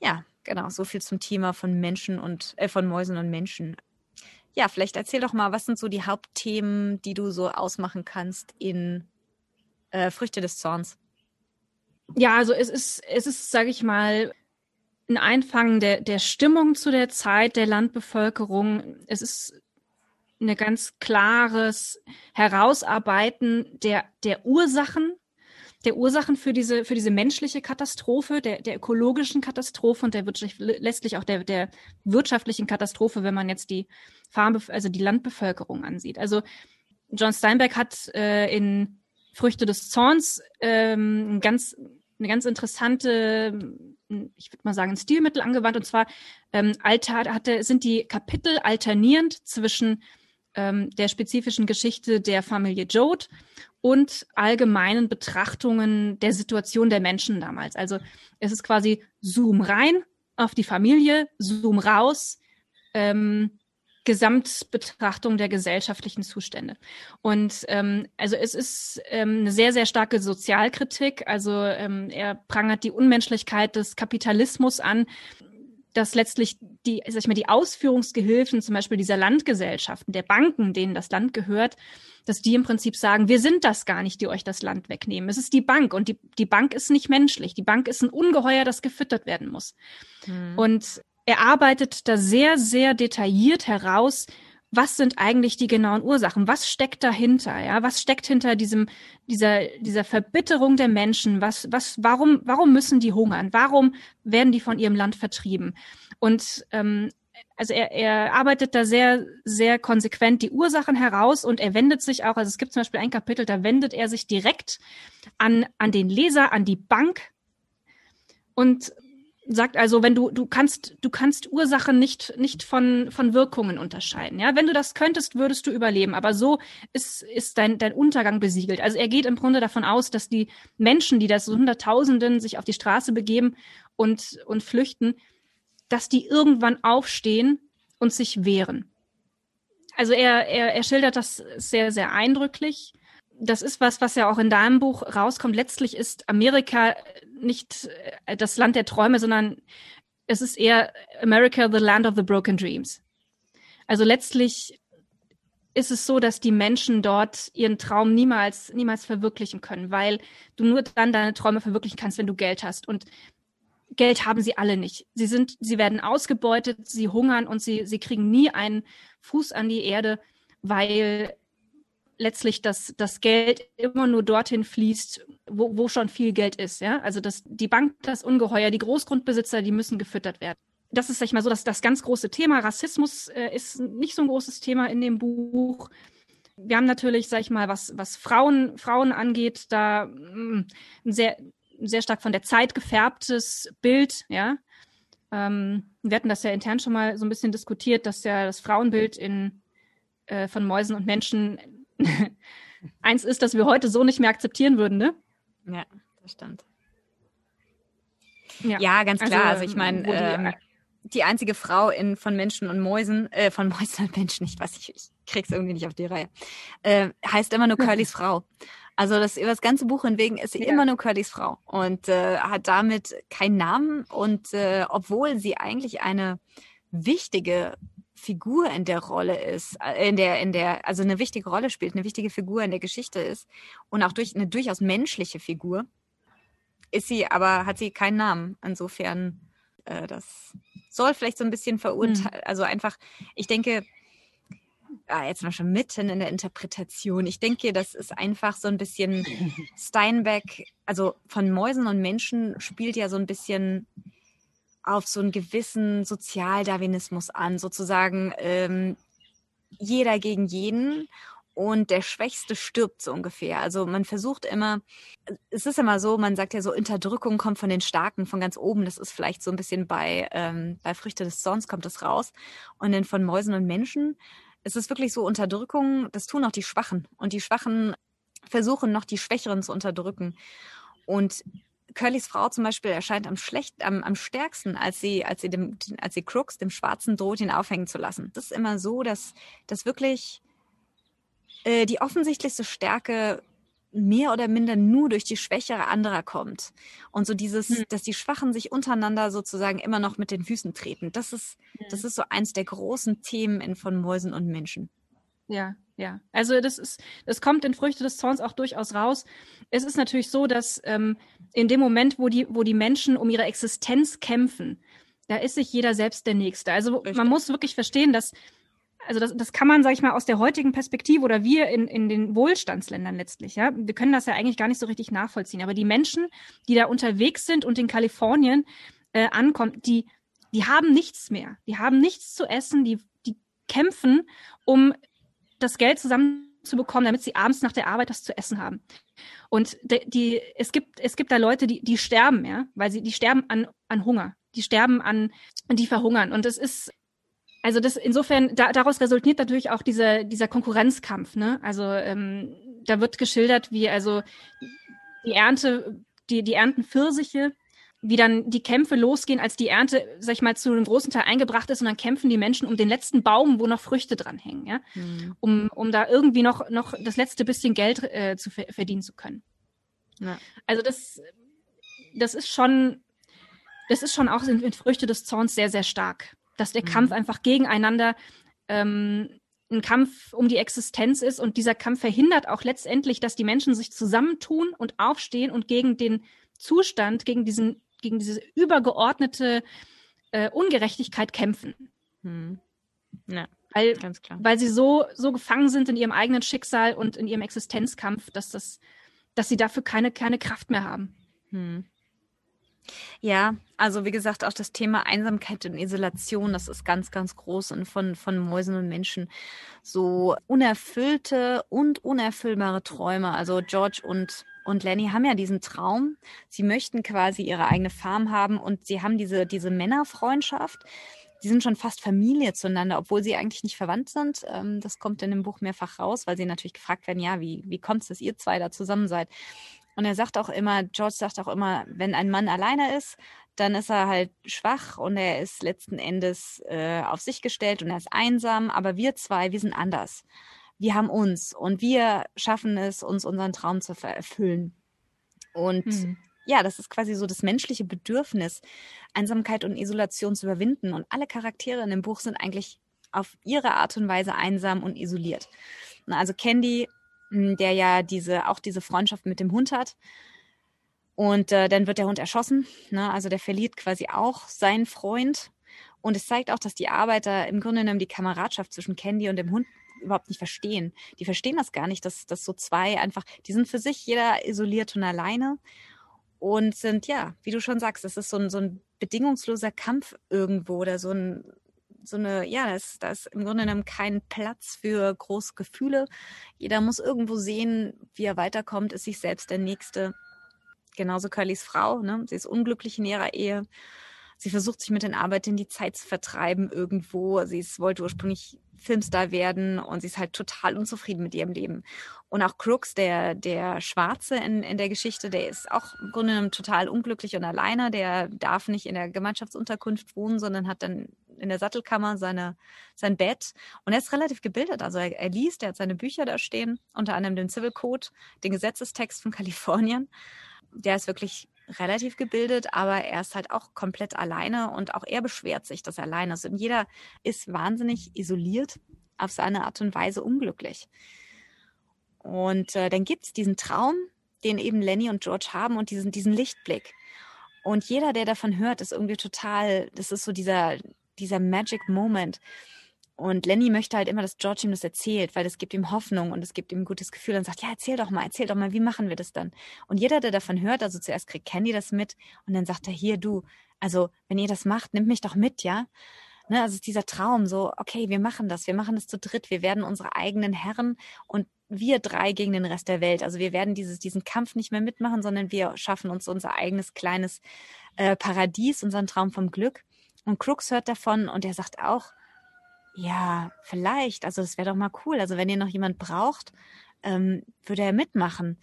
S2: Ja, genau, so viel zum Thema von Menschen und äh, von Mäusen und Menschen. Ja, vielleicht erzähl doch mal, was sind so die Hauptthemen, die du so ausmachen kannst in äh, Früchte des Zorns?
S1: Ja, also es ist, es ist, sage ich mal, ein Einfangen der, der Stimmung zu der Zeit der Landbevölkerung. Es ist ein ganz klares Herausarbeiten der, der Ursachen, der Ursachen für diese, für diese menschliche Katastrophe, der, der ökologischen Katastrophe und der letztlich auch der, der wirtschaftlichen Katastrophe, wenn man jetzt die Farm, also die Landbevölkerung ansieht. Also John Steinbeck hat äh, in Früchte des Zorns ähm, ganz, eine ganz interessante, ich würde mal sagen, ein Stilmittel angewandt. Und zwar ähm, alter, hatte, sind die Kapitel alternierend zwischen ähm, der spezifischen Geschichte der Familie Jode und allgemeinen Betrachtungen der Situation der Menschen damals. Also es ist quasi Zoom rein auf die Familie, Zoom raus, ähm, Gesamtbetrachtung der gesellschaftlichen Zustände. Und ähm, also es ist ähm, eine sehr, sehr starke Sozialkritik. Also ähm, er prangert die Unmenschlichkeit des Kapitalismus an, dass letztlich die, sag ich mal, die Ausführungsgehilfen zum Beispiel dieser Landgesellschaften, der Banken, denen das Land gehört, dass die im Prinzip sagen, wir sind das gar nicht, die euch das Land wegnehmen. Es ist die Bank und die, die Bank ist nicht menschlich. Die Bank ist ein Ungeheuer, das gefüttert werden muss. Mhm. Und er arbeitet da sehr, sehr detailliert heraus, was sind eigentlich die genauen Ursachen? Was steckt dahinter? Ja, was steckt hinter diesem, dieser, dieser Verbitterung der Menschen? Was, was, warum, warum müssen die hungern? Warum werden die von ihrem Land vertrieben? Und, ähm, also er, er arbeitet da sehr, sehr konsequent die Ursachen heraus und er wendet sich auch, also es gibt zum Beispiel ein Kapitel, da wendet er sich direkt an, an den Leser, an die Bank und sagt also, wenn du, du kannst, du kannst Ursachen nicht, nicht von, von Wirkungen unterscheiden. Ja, wenn du das könntest, würdest du überleben. Aber so ist, ist dein, dein Untergang besiegelt. Also er geht im Grunde davon aus, dass die Menschen, die das so Hunderttausenden sich auf die Straße begeben und, und flüchten, dass die irgendwann aufstehen und sich wehren. Also er, er, er schildert das sehr, sehr eindrücklich das ist was, was ja auch in deinem Buch rauskommt. Letztlich ist Amerika nicht äh, das Land der Träume, sondern es ist eher America, the land of the broken dreams. Also letztlich ist es so, dass die Menschen dort ihren Traum niemals, niemals verwirklichen können, weil du nur dann deine Träume verwirklichen kannst, wenn du Geld hast. Und Geld haben sie alle nicht. Sie sind, sie werden ausgebeutet, sie hungern und sie, sie kriegen nie einen Fuß an die Erde, weil letztlich das, das Geld immer nur dorthin fließt, wo, wo schon viel Geld ist. Ja? Also das, die Bank, das Ungeheuer, die Großgrundbesitzer, die müssen gefüttert werden. Das ist, sag ich mal, so dass das ganz große Thema. Rassismus äh, ist nicht so ein großes Thema in dem Buch. Wir haben natürlich, sag ich mal, was, was Frauen, Frauen angeht, da mh, mm, ein sehr, sehr stark von der Zeit gefärbtes Bild, ja. Ähm, wir hatten das ja intern schon mal so ein bisschen diskutiert, dass ja das Frauenbild in, äh, von Mäusen und Menschen eins ist, das wir heute so nicht mehr akzeptieren würden, ne?
S2: Ja, das stimmt. Ja, ja ganz klar. Also, also ich meine, ähm, die einzige Frau in von Menschen und Mäusen, äh, von Mäusen und Menschen, ich weiß nicht, ich krieg's irgendwie nicht auf die Reihe, äh, heißt immer nur Curlys Frau. Also das über das ganze Buch hinweg ist sie ja. immer nur Curlys Frau und äh, hat damit keinen Namen und äh, obwohl sie eigentlich eine wichtige Figur in der Rolle ist, äh, in der, in der, also eine wichtige Rolle spielt, eine wichtige Figur in der Geschichte ist und auch durch eine durchaus menschliche Figur, ist sie, aber hat sie keinen Namen. Insofern, äh, das soll vielleicht so ein bisschen verurteilen, mhm. also einfach, ich denke, ah, jetzt mal schon mitten in der Interpretation. Ich denke, das ist einfach so ein bisschen Steinbeck, also von Mäusen und Menschen spielt ja so ein bisschen auf so einen gewissen Sozialdarwinismus an, sozusagen ähm, jeder gegen jeden und der Schwächste stirbt so ungefähr. Also man versucht immer, es ist immer so, man sagt ja so, Unterdrückung kommt von den Starken, von ganz oben. Das ist vielleicht so ein bisschen bei, ähm, bei Früchte des Zorns kommt das raus. Und dann von Mäusen und Menschen es ist wirklich so Unterdrückung, das tun auch die Schwachen. Und die Schwachen versuchen noch die Schwächeren zu unterdrücken. Und Curlys Frau zum Beispiel erscheint am schlecht, am, am stärksten, als sie, als sie dem, als sie Crooks, dem Schwarzen, droht, ihn aufhängen zu lassen. Das ist immer so, dass, dass wirklich äh, die offensichtlichste Stärke mehr oder minder nur durch die Schwächere anderer kommt. Und so dieses, hm. dass die Schwachen sich untereinander sozusagen immer noch mit den Füßen treten. Das ist, hm. das ist so eins der großen Themen in, von Mäusen und Menschen.
S1: Ja, ja. Also das ist, das kommt in Früchte des Zorns auch durchaus raus. Es ist natürlich so, dass ähm, in dem Moment, wo die, wo die Menschen um ihre Existenz kämpfen, da ist sich jeder selbst der Nächste. Also Richtig. man muss wirklich verstehen, dass also das, das kann man, sag ich mal, aus der heutigen Perspektive oder wir in, in den Wohlstandsländern letztlich, ja, wir können das ja eigentlich gar nicht so richtig nachvollziehen. Aber die Menschen, die da unterwegs sind und in Kalifornien äh, ankommen, die, die haben nichts mehr. Die haben nichts zu essen, die, die kämpfen, um das Geld zusammenzubekommen, damit sie abends nach der Arbeit das zu essen haben. Und die, die, es gibt, es gibt da Leute, die, die sterben, ja, weil sie, die sterben an, an Hunger. Die sterben an, die verhungern. Und es ist, also das insofern, da, daraus resultiert natürlich auch dieser, dieser Konkurrenzkampf. Ne? Also ähm, da wird geschildert, wie also die Ernte, die, die ernten Pfirsiche, wie dann die Kämpfe losgehen, als die Ernte, sag ich mal, zu einem großen Teil eingebracht ist und dann kämpfen die Menschen um den letzten Baum, wo noch Früchte dran hängen, ja, mhm. um, um da irgendwie noch, noch das letzte bisschen Geld äh, zu verdienen zu können. Ja. Also das, das ist schon, das ist schon auch in, in Früchte des Zorns sehr, sehr stark dass der mhm. Kampf einfach gegeneinander ähm, ein Kampf um die Existenz ist und dieser Kampf verhindert auch letztendlich, dass die Menschen sich zusammentun und aufstehen und gegen den Zustand, gegen diesen, gegen diese übergeordnete äh, Ungerechtigkeit kämpfen. Mhm. Ja, weil, ganz klar. weil sie so, so gefangen sind in ihrem eigenen Schicksal und in ihrem Existenzkampf, dass das, dass sie dafür keine, keine Kraft mehr haben. Mhm.
S2: Ja, also wie gesagt, auch das Thema Einsamkeit und Isolation, das ist ganz, ganz groß und von, von Mäusen und Menschen. So unerfüllte und unerfüllbare Träume. Also George und, und Lenny haben ja diesen Traum. Sie möchten quasi ihre eigene Farm haben und sie haben diese, diese Männerfreundschaft. Die sind schon fast Familie zueinander, obwohl sie eigentlich nicht verwandt sind. Ähm, das kommt in dem Buch mehrfach raus, weil sie natürlich gefragt werden, ja, wie, wie kommt es, dass ihr zwei da zusammen seid? Und er sagt auch immer, George sagt auch immer, wenn ein Mann alleine ist, dann ist er halt schwach und er ist letzten Endes äh, auf sich gestellt und er ist einsam. Aber wir zwei, wir sind anders. Wir haben uns und wir schaffen es, uns unseren Traum zu erfüllen. Und mhm. ja, das ist quasi so das menschliche Bedürfnis, Einsamkeit und Isolation zu überwinden. Und alle Charaktere in dem Buch sind eigentlich auf ihre Art und Weise einsam und isoliert. Also Candy hm, der ja diese, auch diese Freundschaft mit dem Hund hat. Und äh, dann wird der Hund erschossen. Ne? Also der verliert quasi auch seinen Freund. Und es zeigt auch, dass die Arbeiter im Grunde genommen die Kameradschaft zwischen Candy und dem Hund überhaupt nicht verstehen. Die verstehen das gar nicht, dass, dass so zwei einfach, die sind für sich jeder isoliert und alleine und sind, ja, wie du schon sagst, das ist so ein, so ein bedingungsloser Kampf irgendwo oder so ein, so eine, ja, da ist, da ist im Grunde genommen kein Platz für große Gefühle. Jeder muss irgendwo sehen, wie er weiterkommt, ist sich selbst der Nächste. Genauso Curlys Frau, ne? Sie ist unglücklich in ihrer Ehe. Sie versucht sich mit den Arbeitern die Zeit zu vertreiben irgendwo. Sie ist, wollte ursprünglich Filmstar werden und sie ist halt total unzufrieden mit ihrem Leben. Und auch Crooks, der, der Schwarze in, in der Geschichte, der ist auch im Grunde genommen total unglücklich und alleine. Der darf nicht in der Gemeinschaftsunterkunft wohnen, sondern hat dann in der Sattelkammer seine, sein Bett. Und er ist relativ gebildet. Also er, er liest, er hat seine Bücher da stehen, unter anderem den Civil Code, den Gesetzestext von Kalifornien. Der ist wirklich relativ gebildet, aber er ist halt auch komplett alleine und auch er beschwert sich, dass er alleine ist. Und jeder ist wahnsinnig isoliert, auf seine Art und Weise unglücklich. Und äh, dann es diesen Traum, den eben Lenny und George haben und diesen, diesen Lichtblick. Und jeder, der davon hört, ist irgendwie total, das ist so dieser, dieser Magic Moment. Und Lenny möchte halt immer, dass George ihm das erzählt, weil das gibt ihm Hoffnung und es gibt ihm ein gutes Gefühl und sagt, ja, erzähl doch mal, erzähl doch mal, wie machen wir das dann? Und jeder, der davon hört, also zuerst kriegt Candy das mit und dann sagt er, hier, du, also wenn ihr das macht, nimmt mich doch mit, ja? Ne, also dieser Traum, so, okay, wir machen das, wir machen das zu dritt, wir werden unsere eigenen Herren und wir drei gegen den Rest der Welt. Also wir werden dieses, diesen Kampf nicht mehr mitmachen, sondern wir schaffen uns unser eigenes kleines äh, Paradies, unseren Traum vom Glück. Und Crooks hört davon und er sagt auch, ja, vielleicht, also das wäre doch mal cool. Also wenn ihr noch jemand braucht, ähm, würde er mitmachen.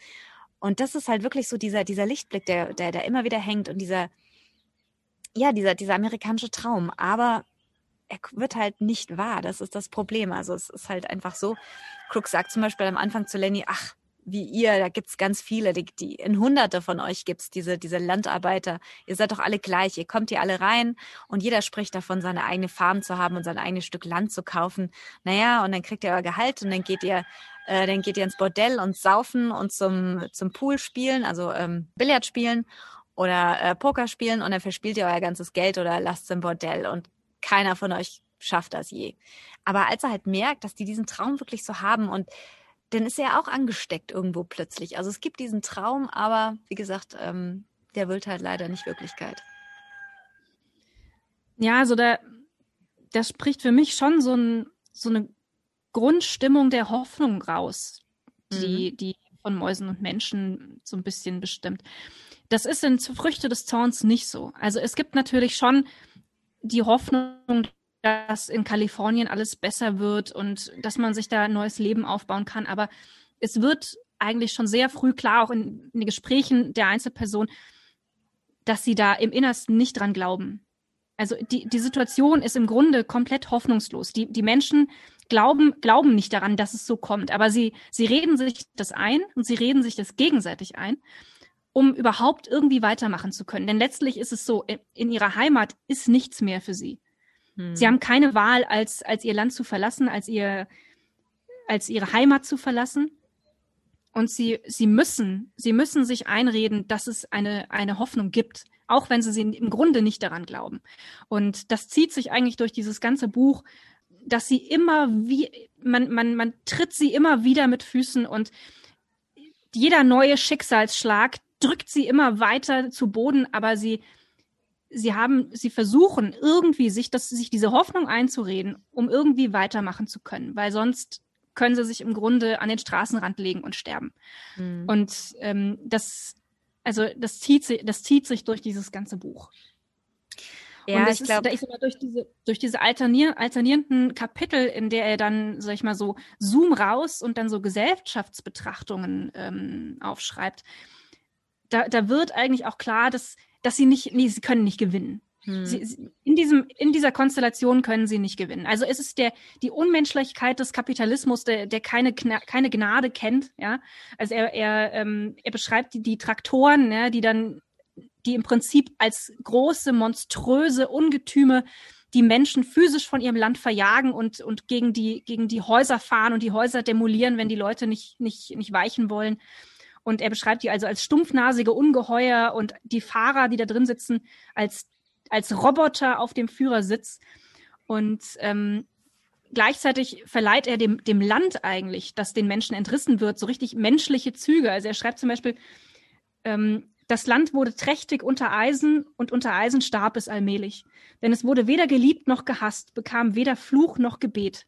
S2: Und das ist halt wirklich so dieser, dieser Lichtblick, der, der, der immer wieder hängt und dieser, ja, dieser, dieser amerikanische Traum. Aber er wird halt nicht wahr. Das ist das Problem. Also es ist halt einfach so. Crook sagt zum Beispiel am Anfang zu Lenny, ach, wie ihr, da gibt's ganz viele, die, die in Hunderte von euch gibt's diese, diese Landarbeiter. Ihr seid doch alle gleich, ihr kommt hier alle rein und jeder spricht davon, seine eigene Farm zu haben und sein eigenes Stück Land zu kaufen. Naja, und dann kriegt ihr euer Gehalt und dann geht ihr, äh, dann geht ihr ins Bordell und saufen und zum, zum Pool spielen, also ähm, Billard spielen oder äh, Poker spielen und dann verspielt ihr euer ganzes Geld oder lasst es im Bordell und keiner von euch schafft das je. Aber als er halt merkt, dass die diesen Traum wirklich so haben und dann ist er auch angesteckt irgendwo plötzlich. Also es gibt diesen Traum, aber wie gesagt, ähm, der wird halt leider nicht Wirklichkeit.
S1: Ja, also da, das spricht für mich schon so, ein, so eine Grundstimmung der Hoffnung raus, die, mhm. die von Mäusen und Menschen so ein bisschen bestimmt. Das ist in Früchte des Zorns nicht so. Also es gibt natürlich schon die Hoffnung, dass in Kalifornien alles besser wird und dass man sich da ein neues Leben aufbauen kann. Aber es wird eigentlich schon sehr früh klar, auch in, in den Gesprächen der Einzelperson, dass sie da im Innersten nicht dran glauben. Also die, die Situation ist im Grunde komplett hoffnungslos. Die, die Menschen glauben, glauben nicht daran, dass es so kommt, aber sie, sie reden sich das ein und sie reden sich das gegenseitig ein, um überhaupt irgendwie weitermachen zu können. Denn letztlich ist es so, in ihrer Heimat ist nichts mehr für sie. Hm. Sie haben keine Wahl, als, als ihr Land zu verlassen, als ihr, als ihre Heimat zu verlassen. Und sie, sie müssen, sie müssen sich einreden, dass es eine, eine Hoffnung gibt, auch wenn sie, sie im Grunde nicht daran glauben. Und das zieht sich eigentlich durch dieses ganze Buch, dass sie immer wie, man, man, man tritt sie immer wieder mit Füßen und jeder neue Schicksalsschlag drückt sie immer weiter zu Boden, aber sie, sie haben, sie versuchen irgendwie sich das, sich diese Hoffnung einzureden, um irgendwie weitermachen zu können, weil sonst können sie sich im Grunde an den Straßenrand legen und sterben. Mhm. Und ähm, das, also das zieht sich, das zieht sich durch dieses ganze Buch. Ja, ich glaube, ist immer durch diese, durch diese alternier, alternierenden Kapitel, in der er dann, sag ich mal so, Zoom raus und dann so Gesellschaftsbetrachtungen ähm, aufschreibt. Da, da wird eigentlich auch klar, dass dass sie nicht, nee, sie können nicht gewinnen. Hm. Sie, in, diesem, in dieser Konstellation können sie nicht gewinnen. Also es ist der, die Unmenschlichkeit des Kapitalismus, der, der keine, keine Gnade kennt. Ja? Also er, er, ähm, er beschreibt die, die Traktoren, ja, die dann, die im Prinzip als große, monströse Ungetüme die Menschen physisch von ihrem Land verjagen und, und gegen, die, gegen die Häuser fahren und die Häuser demolieren, wenn die Leute nicht, nicht, nicht weichen wollen. Und er beschreibt die also als stumpfnasige Ungeheuer und die Fahrer, die da drin sitzen, als, als Roboter auf dem Führersitz. Und ähm, gleichzeitig verleiht er dem, dem Land eigentlich, das den Menschen entrissen wird, so richtig menschliche Züge. Also er schreibt zum Beispiel, ähm, das Land wurde trächtig unter Eisen und unter Eisen starb es allmählich. Denn es wurde weder geliebt noch gehasst, bekam weder Fluch noch Gebet.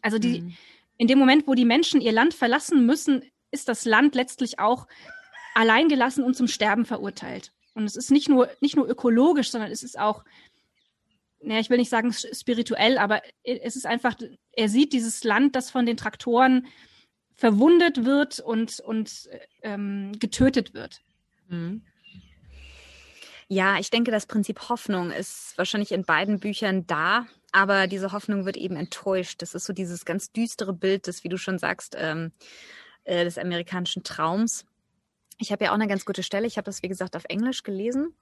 S1: Also die, mhm. in dem Moment, wo die Menschen ihr Land verlassen müssen, ist das Land letztlich auch alleingelassen und zum Sterben verurteilt. Und es ist nicht nur, nicht nur ökologisch, sondern es ist auch, naja, ich will nicht sagen spirituell, aber es ist einfach, er sieht dieses Land, das von den Traktoren verwundet wird und, und ähm, getötet wird. Mhm.
S2: Ja, ich denke, das Prinzip Hoffnung ist wahrscheinlich in beiden Büchern da, aber diese Hoffnung wird eben enttäuscht. Das ist so dieses ganz düstere Bild, das, wie du schon sagst, ähm, äh, des amerikanischen Traums. Ich habe ja auch eine ganz gute Stelle. Ich habe das, wie gesagt, auf Englisch gelesen.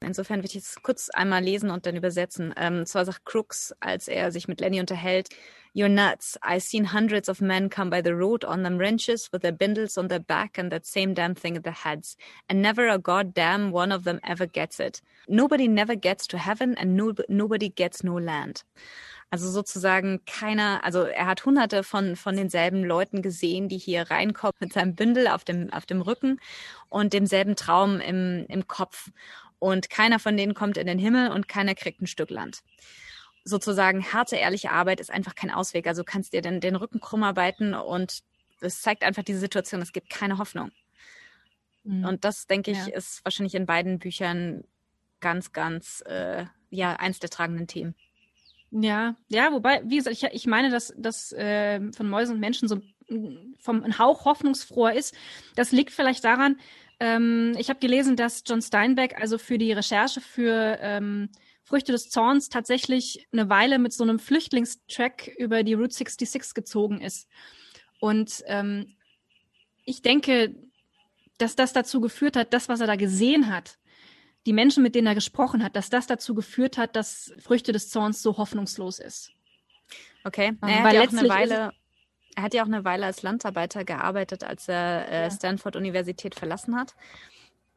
S2: Insofern würde ich jetzt kurz einmal lesen und dann übersetzen. Ähm, zwar sagt Crooks, als er sich mit Lenny unterhält, You're nuts. I've seen hundreds of men come by the road on them wrenches with their bindles on their back and that same damn thing at their heads. And never a goddamn one of them ever gets it. Nobody never gets to heaven and no, nobody gets no land. Also sozusagen keiner, also er hat hunderte von, von denselben Leuten gesehen, die hier reinkommen mit seinem Bündel auf dem, auf dem Rücken und demselben Traum im, im Kopf. Und keiner von denen kommt in den Himmel und keiner kriegt ein Stück Land. Sozusagen harte, ehrliche Arbeit ist einfach kein Ausweg. Also kannst dir den, den Rücken krumm arbeiten und es zeigt einfach diese Situation, es gibt keine Hoffnung. Mhm. Und das, denke ich, ja. ist wahrscheinlich in beiden Büchern ganz, ganz, äh, ja, eins der tragenden Themen.
S1: Ja, ja, wobei, wie gesagt, ich, ich meine, dass das äh, von Mäusen und Menschen so vom ein Hauch hoffnungsfroher ist. Das liegt vielleicht daran, ähm, ich habe gelesen, dass John Steinbeck also für die Recherche für ähm, Früchte des Zorns tatsächlich eine Weile mit so einem Flüchtlingstrack über die Route 66 gezogen ist. Und ähm, ich denke, dass das dazu geführt hat, das, was er da gesehen hat, die Menschen, mit denen er gesprochen hat, dass das dazu geführt hat, dass Früchte des Zorns so hoffnungslos ist.
S2: Okay, weil ja letztlich eine Weile, er hat ja auch eine Weile als Landarbeiter gearbeitet, als er äh, ja. Stanford Universität verlassen hat.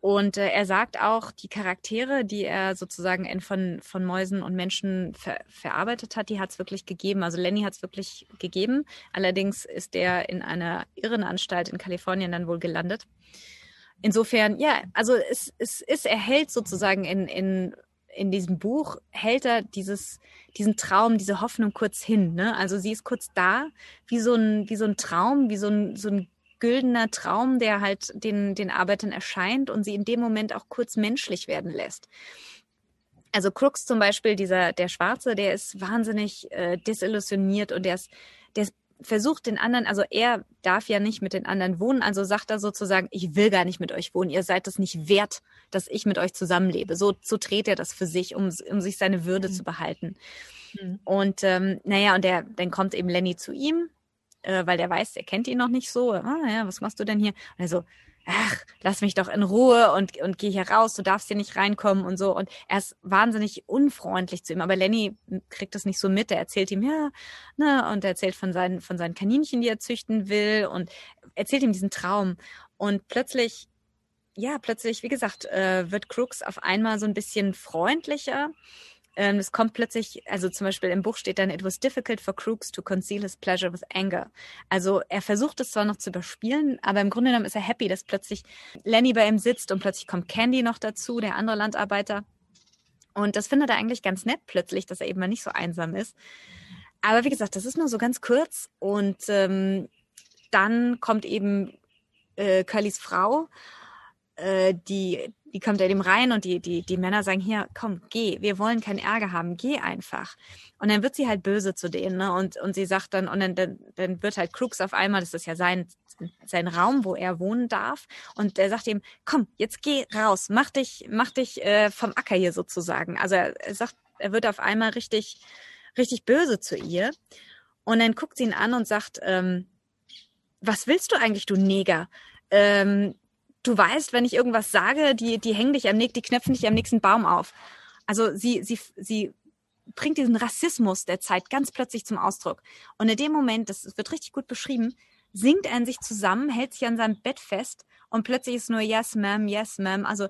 S2: Und äh, er sagt auch, die Charaktere, die er sozusagen in, von, von Mäusen und Menschen ver, verarbeitet hat, die hat es wirklich gegeben. Also Lenny hat es wirklich gegeben. Allerdings ist er in einer Irrenanstalt in Kalifornien dann wohl gelandet. Insofern, ja, also es, es, es erhält sozusagen in, in in diesem Buch hält er dieses, diesen Traum, diese Hoffnung kurz hin. Ne? Also sie ist kurz da, wie so ein, wie so ein Traum, wie so ein, so ein güldener Traum, der halt den, den Arbeitern erscheint und sie in dem Moment auch kurz menschlich werden lässt. Also Crooks zum Beispiel, dieser, der Schwarze, der ist wahnsinnig äh, desillusioniert und der ist, der ist versucht den anderen, also er darf ja nicht mit den anderen wohnen, also sagt er sozusagen, ich will gar nicht mit euch wohnen, ihr seid es nicht wert, dass ich mit euch zusammenlebe. So, so dreht er das für sich, um, um sich seine Würde mhm. zu behalten. Mhm. Und ähm, naja, und der, dann kommt eben Lenny zu ihm, äh, weil der weiß, er kennt ihn noch nicht so. Ah, ja, was machst du denn hier? Und er so, ach, lass mich doch in Ruhe und, und geh hier raus, du darfst hier nicht reinkommen und so. Und er ist wahnsinnig unfreundlich zu ihm. Aber Lenny kriegt das nicht so mit. Er erzählt ihm, ja, ne, und er erzählt von seinen, von seinen Kaninchen, die er züchten will und erzählt ihm diesen Traum. Und plötzlich, ja, plötzlich, wie gesagt, äh, wird Crooks auf einmal so ein bisschen freundlicher ähm, es kommt plötzlich, also zum Beispiel im Buch steht dann, it was difficult for Crooks to conceal his pleasure with anger. Also er versucht es zwar noch zu überspielen, aber im Grunde genommen ist er happy, dass plötzlich Lenny bei ihm sitzt und plötzlich kommt Candy noch dazu, der andere Landarbeiter. Und das findet er eigentlich ganz nett plötzlich, dass er eben mal nicht so einsam ist. Aber wie gesagt, das ist nur so ganz kurz und ähm, dann kommt eben äh, Curlys Frau, äh, die die kommt er dem rein und die, die, die Männer sagen, hier, komm, geh, wir wollen keinen Ärger haben, geh einfach. Und dann wird sie halt böse zu denen, ne? Und, und sie sagt dann, und dann, dann, dann wird halt Crooks auf einmal, das ist ja sein, sein Raum, wo er wohnen darf. Und er sagt ihm, komm, jetzt geh raus, mach dich, mach dich äh, vom Acker hier sozusagen. Also er, er sagt, er wird auf einmal richtig, richtig böse zu ihr. Und dann guckt sie ihn an und sagt, ähm, was willst du eigentlich, du Neger? Ähm, du weißt, wenn ich irgendwas sage, die, die hängen dich am nächsten, die knöpfen dich am nächsten Baum auf. Also sie, sie, sie bringt diesen Rassismus der Zeit ganz plötzlich zum Ausdruck. Und in dem Moment, das wird richtig gut beschrieben, singt er in sich zusammen, hält sich an seinem Bett fest und plötzlich ist nur Yes, ma'am, yes, ma'am. Also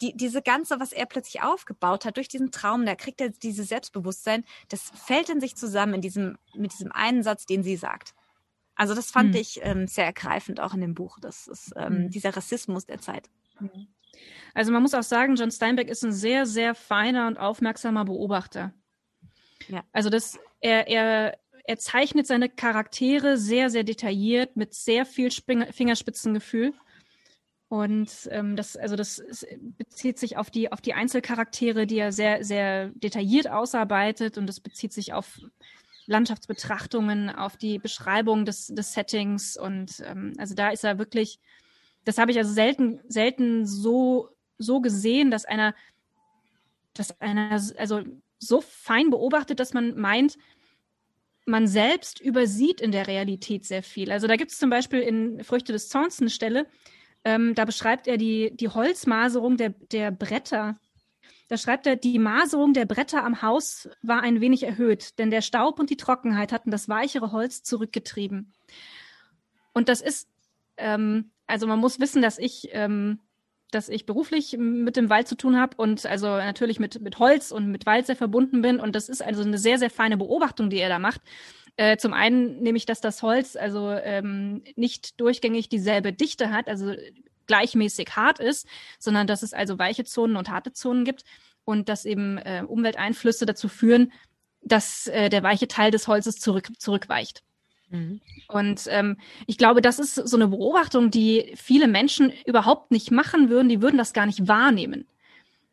S2: die, diese ganze, was er plötzlich aufgebaut hat durch diesen Traum, da kriegt er dieses Selbstbewusstsein, das fällt in sich zusammen in diesem, mit diesem einen Satz, den sie sagt. Also das fand mhm. ich ähm, sehr ergreifend auch in dem Buch. Das ist ähm, mhm. dieser Rassismus der Zeit.
S1: Mhm. Also man muss auch sagen, John Steinbeck ist ein sehr, sehr feiner und aufmerksamer Beobachter. Ja. Also das, er, er, er zeichnet seine Charaktere sehr, sehr detailliert mit sehr viel Sping Fingerspitzengefühl. Und ähm, das, also das bezieht sich auf die, auf die Einzelcharaktere, die er sehr, sehr detailliert ausarbeitet und das bezieht sich auf Landschaftsbetrachtungen, auf die Beschreibung des, des Settings und ähm, also da ist er wirklich, das habe ich also selten, selten so, so gesehen, dass einer, dass einer also so fein beobachtet, dass man meint, man selbst übersieht in der Realität sehr viel. Also da gibt es zum Beispiel in Früchte des Zorns eine Stelle, ähm, da beschreibt er die, die Holzmaserung der, der Bretter da schreibt er, die Maserung der Bretter am Haus war ein wenig erhöht, denn der Staub und die Trockenheit hatten das weichere Holz zurückgetrieben. Und das ist, ähm, also man muss wissen, dass ich, ähm, dass ich beruflich mit dem Wald zu tun habe und also natürlich mit, mit Holz und mit Wald sehr verbunden bin. Und das ist also eine sehr, sehr feine Beobachtung, die er da macht. Äh, zum einen nehme ich, dass das Holz also ähm, nicht durchgängig dieselbe Dichte hat, also gleichmäßig hart ist, sondern dass es also weiche Zonen und harte Zonen gibt und dass eben äh, Umwelteinflüsse dazu führen, dass äh, der weiche Teil des Holzes zurück, zurückweicht. Mhm. Und ähm, ich glaube, das ist so eine Beobachtung, die viele Menschen überhaupt nicht machen würden. Die würden das gar nicht wahrnehmen.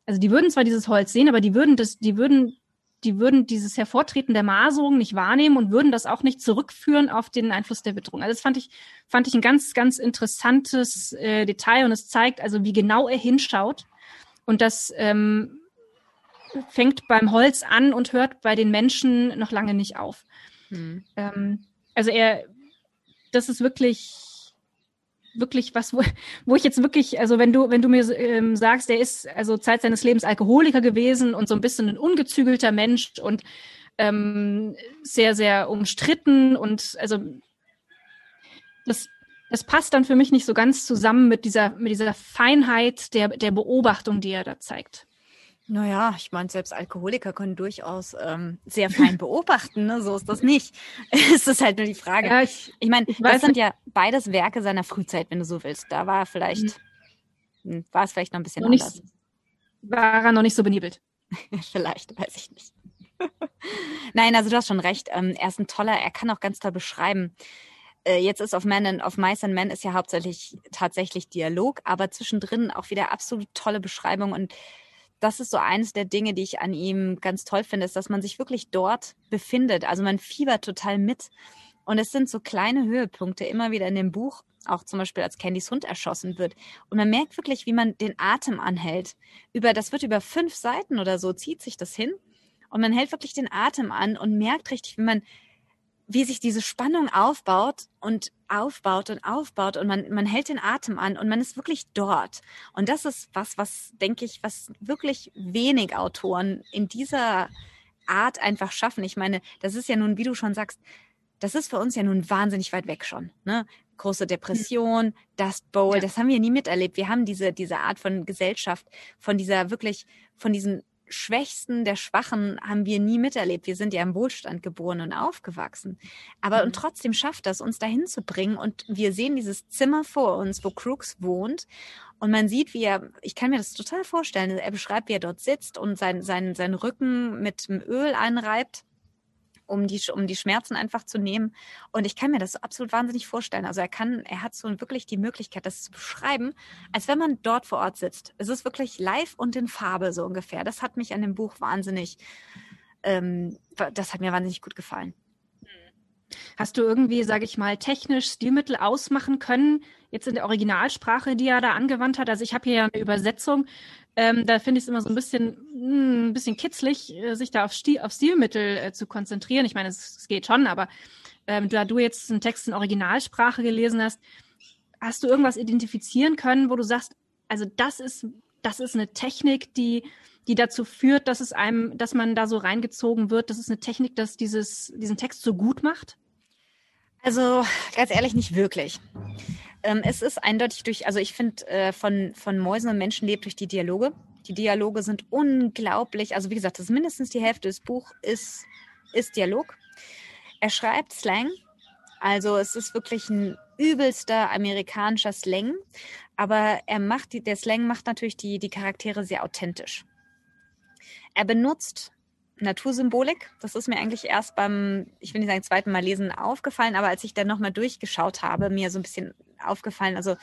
S1: Also die würden zwar dieses Holz sehen, aber die würden das, die würden die würden dieses Hervortreten der Maserung nicht wahrnehmen und würden das auch nicht zurückführen auf den Einfluss der Witterung. Also das fand ich, fand ich ein ganz, ganz interessantes äh, Detail und es zeigt also, wie genau er hinschaut. Und das ähm, fängt beim Holz an und hört bei den Menschen noch lange nicht auf. Hm. Ähm, also er, das ist wirklich wirklich was, wo, wo ich jetzt wirklich, also wenn du, wenn du mir ähm, sagst, der ist also Zeit seines Lebens Alkoholiker gewesen und so ein bisschen ein ungezügelter Mensch und ähm, sehr, sehr umstritten und also das, das passt dann für mich nicht so ganz zusammen mit dieser, mit dieser Feinheit der, der Beobachtung, die er da zeigt.
S2: Naja, ich meine, selbst Alkoholiker können durchaus ähm, sehr fein beobachten, ne? so ist das nicht. es ist halt nur die Frage. Ja, ich, ich meine, das sind ja beides Werke seiner Frühzeit, wenn du so willst. Da war vielleicht, mhm. war es vielleicht noch ein bisschen noch anders.
S1: Nicht, war er noch nicht so benebelt.
S2: vielleicht, weiß ich nicht. Nein, also du hast schon recht. Ähm, er ist ein toller, er kann auch ganz toll beschreiben. Äh, jetzt ist auf Men and, auf Mice and Men ist ja hauptsächlich tatsächlich Dialog, aber zwischendrin auch wieder absolut tolle Beschreibung und das ist so eines der Dinge, die ich an ihm ganz toll finde, ist, dass man sich wirklich dort befindet. Also man fiebert total mit. Und es sind so kleine Höhepunkte immer wieder in dem Buch, auch zum Beispiel als Candys Hund erschossen wird. Und man merkt wirklich, wie man den Atem anhält. Über, das wird über fünf Seiten oder so, zieht sich das hin. Und man hält wirklich den Atem an und merkt richtig, wie man wie sich diese Spannung aufbaut und aufbaut und aufbaut und man, man hält den Atem an und man ist wirklich dort. Und das ist was, was denke ich, was wirklich wenig Autoren in dieser Art einfach schaffen. Ich meine, das ist ja nun, wie du schon sagst, das ist für uns ja nun wahnsinnig weit weg schon. Ne? Große Depression, Dust Bowl, ja. das haben wir nie miterlebt. Wir haben diese, diese Art von Gesellschaft, von dieser wirklich, von diesen Schwächsten der Schwachen haben wir nie miterlebt. Wir sind ja im Wohlstand geboren und aufgewachsen. Aber mhm. und trotzdem schafft das, uns dahin zu bringen. Und wir sehen dieses Zimmer vor uns, wo Crooks wohnt. Und man sieht, wie er, ich kann mir das total vorstellen, er beschreibt, wie er dort sitzt und sein, sein, sein Rücken mit dem Öl einreibt um die, um die Schmerzen einfach zu nehmen. Und ich kann mir das absolut wahnsinnig vorstellen. Also er kann, er hat so wirklich die Möglichkeit, das zu beschreiben, als wenn man dort vor Ort sitzt. Es ist wirklich live und in Farbe so ungefähr. Das hat mich an dem Buch wahnsinnig, ähm, das hat mir wahnsinnig gut gefallen.
S1: Hast du irgendwie, sage ich mal, technisch Stilmittel ausmachen können, jetzt in der Originalsprache, die er da angewandt hat? Also ich habe hier ja eine Übersetzung, ähm, da finde ich es immer so ein bisschen, mh, hm, ein bisschen kitzlig, äh, sich da auf, Stil, auf Stilmittel äh, zu konzentrieren. Ich meine, es, geht schon, aber ähm, da du jetzt einen Text in Originalsprache gelesen hast, hast du irgendwas identifizieren können, wo du sagst, also das ist, das ist eine Technik, die, die dazu führt, dass es einem, dass man da so reingezogen wird. Das ist eine Technik, dass dieses, diesen Text so gut macht?
S2: Also ganz ehrlich, nicht wirklich. Ähm, es ist eindeutig durch, also ich finde, äh, von, von Mäusen und Menschen lebt durch die Dialoge. Die Dialoge sind unglaublich. Also wie gesagt, das mindestens die Hälfte des Buchs ist, ist Dialog. Er schreibt Slang. Also es ist wirklich ein übelster amerikanischer Slang. Aber er macht, die, der Slang macht natürlich die, die Charaktere sehr authentisch. Er benutzt Natursymbolik. Das ist mir eigentlich erst beim, ich will nicht sagen zweiten Mal lesen aufgefallen, aber als ich dann nochmal durchgeschaut habe, mir so ein bisschen aufgefallen. Also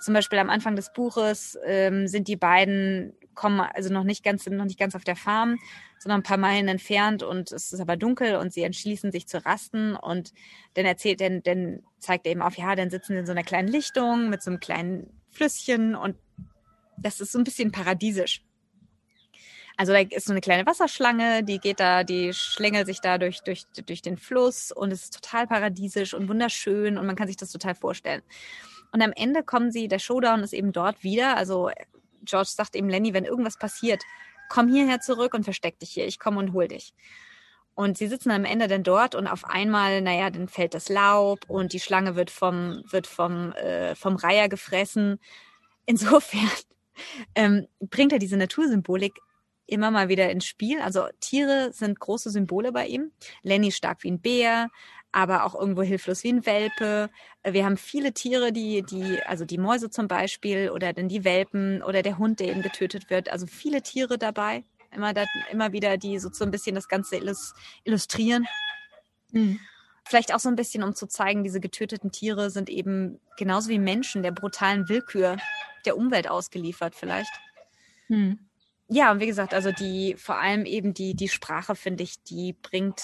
S2: zum Beispiel am Anfang des Buches ähm, sind die beiden kommen also noch nicht ganz noch nicht ganz auf der Farm, sondern ein paar Meilen entfernt und es ist aber dunkel und sie entschließen sich zu rasten und dann erzählt dann dann zeigt er eben auf, ja, dann sitzen sie in so einer kleinen Lichtung mit so einem kleinen Flüsschen und das ist so ein bisschen paradiesisch. Also da ist so eine kleine Wasserschlange, die geht da, die schlängelt sich da durch, durch, durch den Fluss und es ist total paradiesisch und wunderschön und man kann sich das total vorstellen. Und am Ende kommen sie, der Showdown ist eben dort wieder. Also George sagt eben Lenny, wenn irgendwas passiert, komm hierher zurück und versteck dich hier. Ich komme und hol dich. Und sie sitzen am Ende dann dort und auf einmal, naja, dann fällt das Laub und die Schlange wird vom, wird vom, äh, vom Reiher gefressen. Insofern ähm, bringt er diese Natursymbolik immer mal wieder ins Spiel. Also Tiere sind große Symbole bei ihm. Lenny stark wie ein Bär, aber auch irgendwo hilflos wie ein Welpe. Wir haben viele Tiere, die, die, also die Mäuse zum Beispiel oder dann die Welpen oder der Hund, der eben getötet wird. Also viele Tiere dabei. Immer, da, immer wieder, die so, so ein bisschen das Ganze illustrieren. Mhm. Vielleicht auch so ein bisschen, um zu zeigen, diese getöteten Tiere sind eben genauso wie Menschen der brutalen Willkür der Umwelt ausgeliefert, vielleicht.
S1: Hm.
S2: Ja, und wie gesagt, also die, vor allem eben die, die Sprache, finde ich, die bringt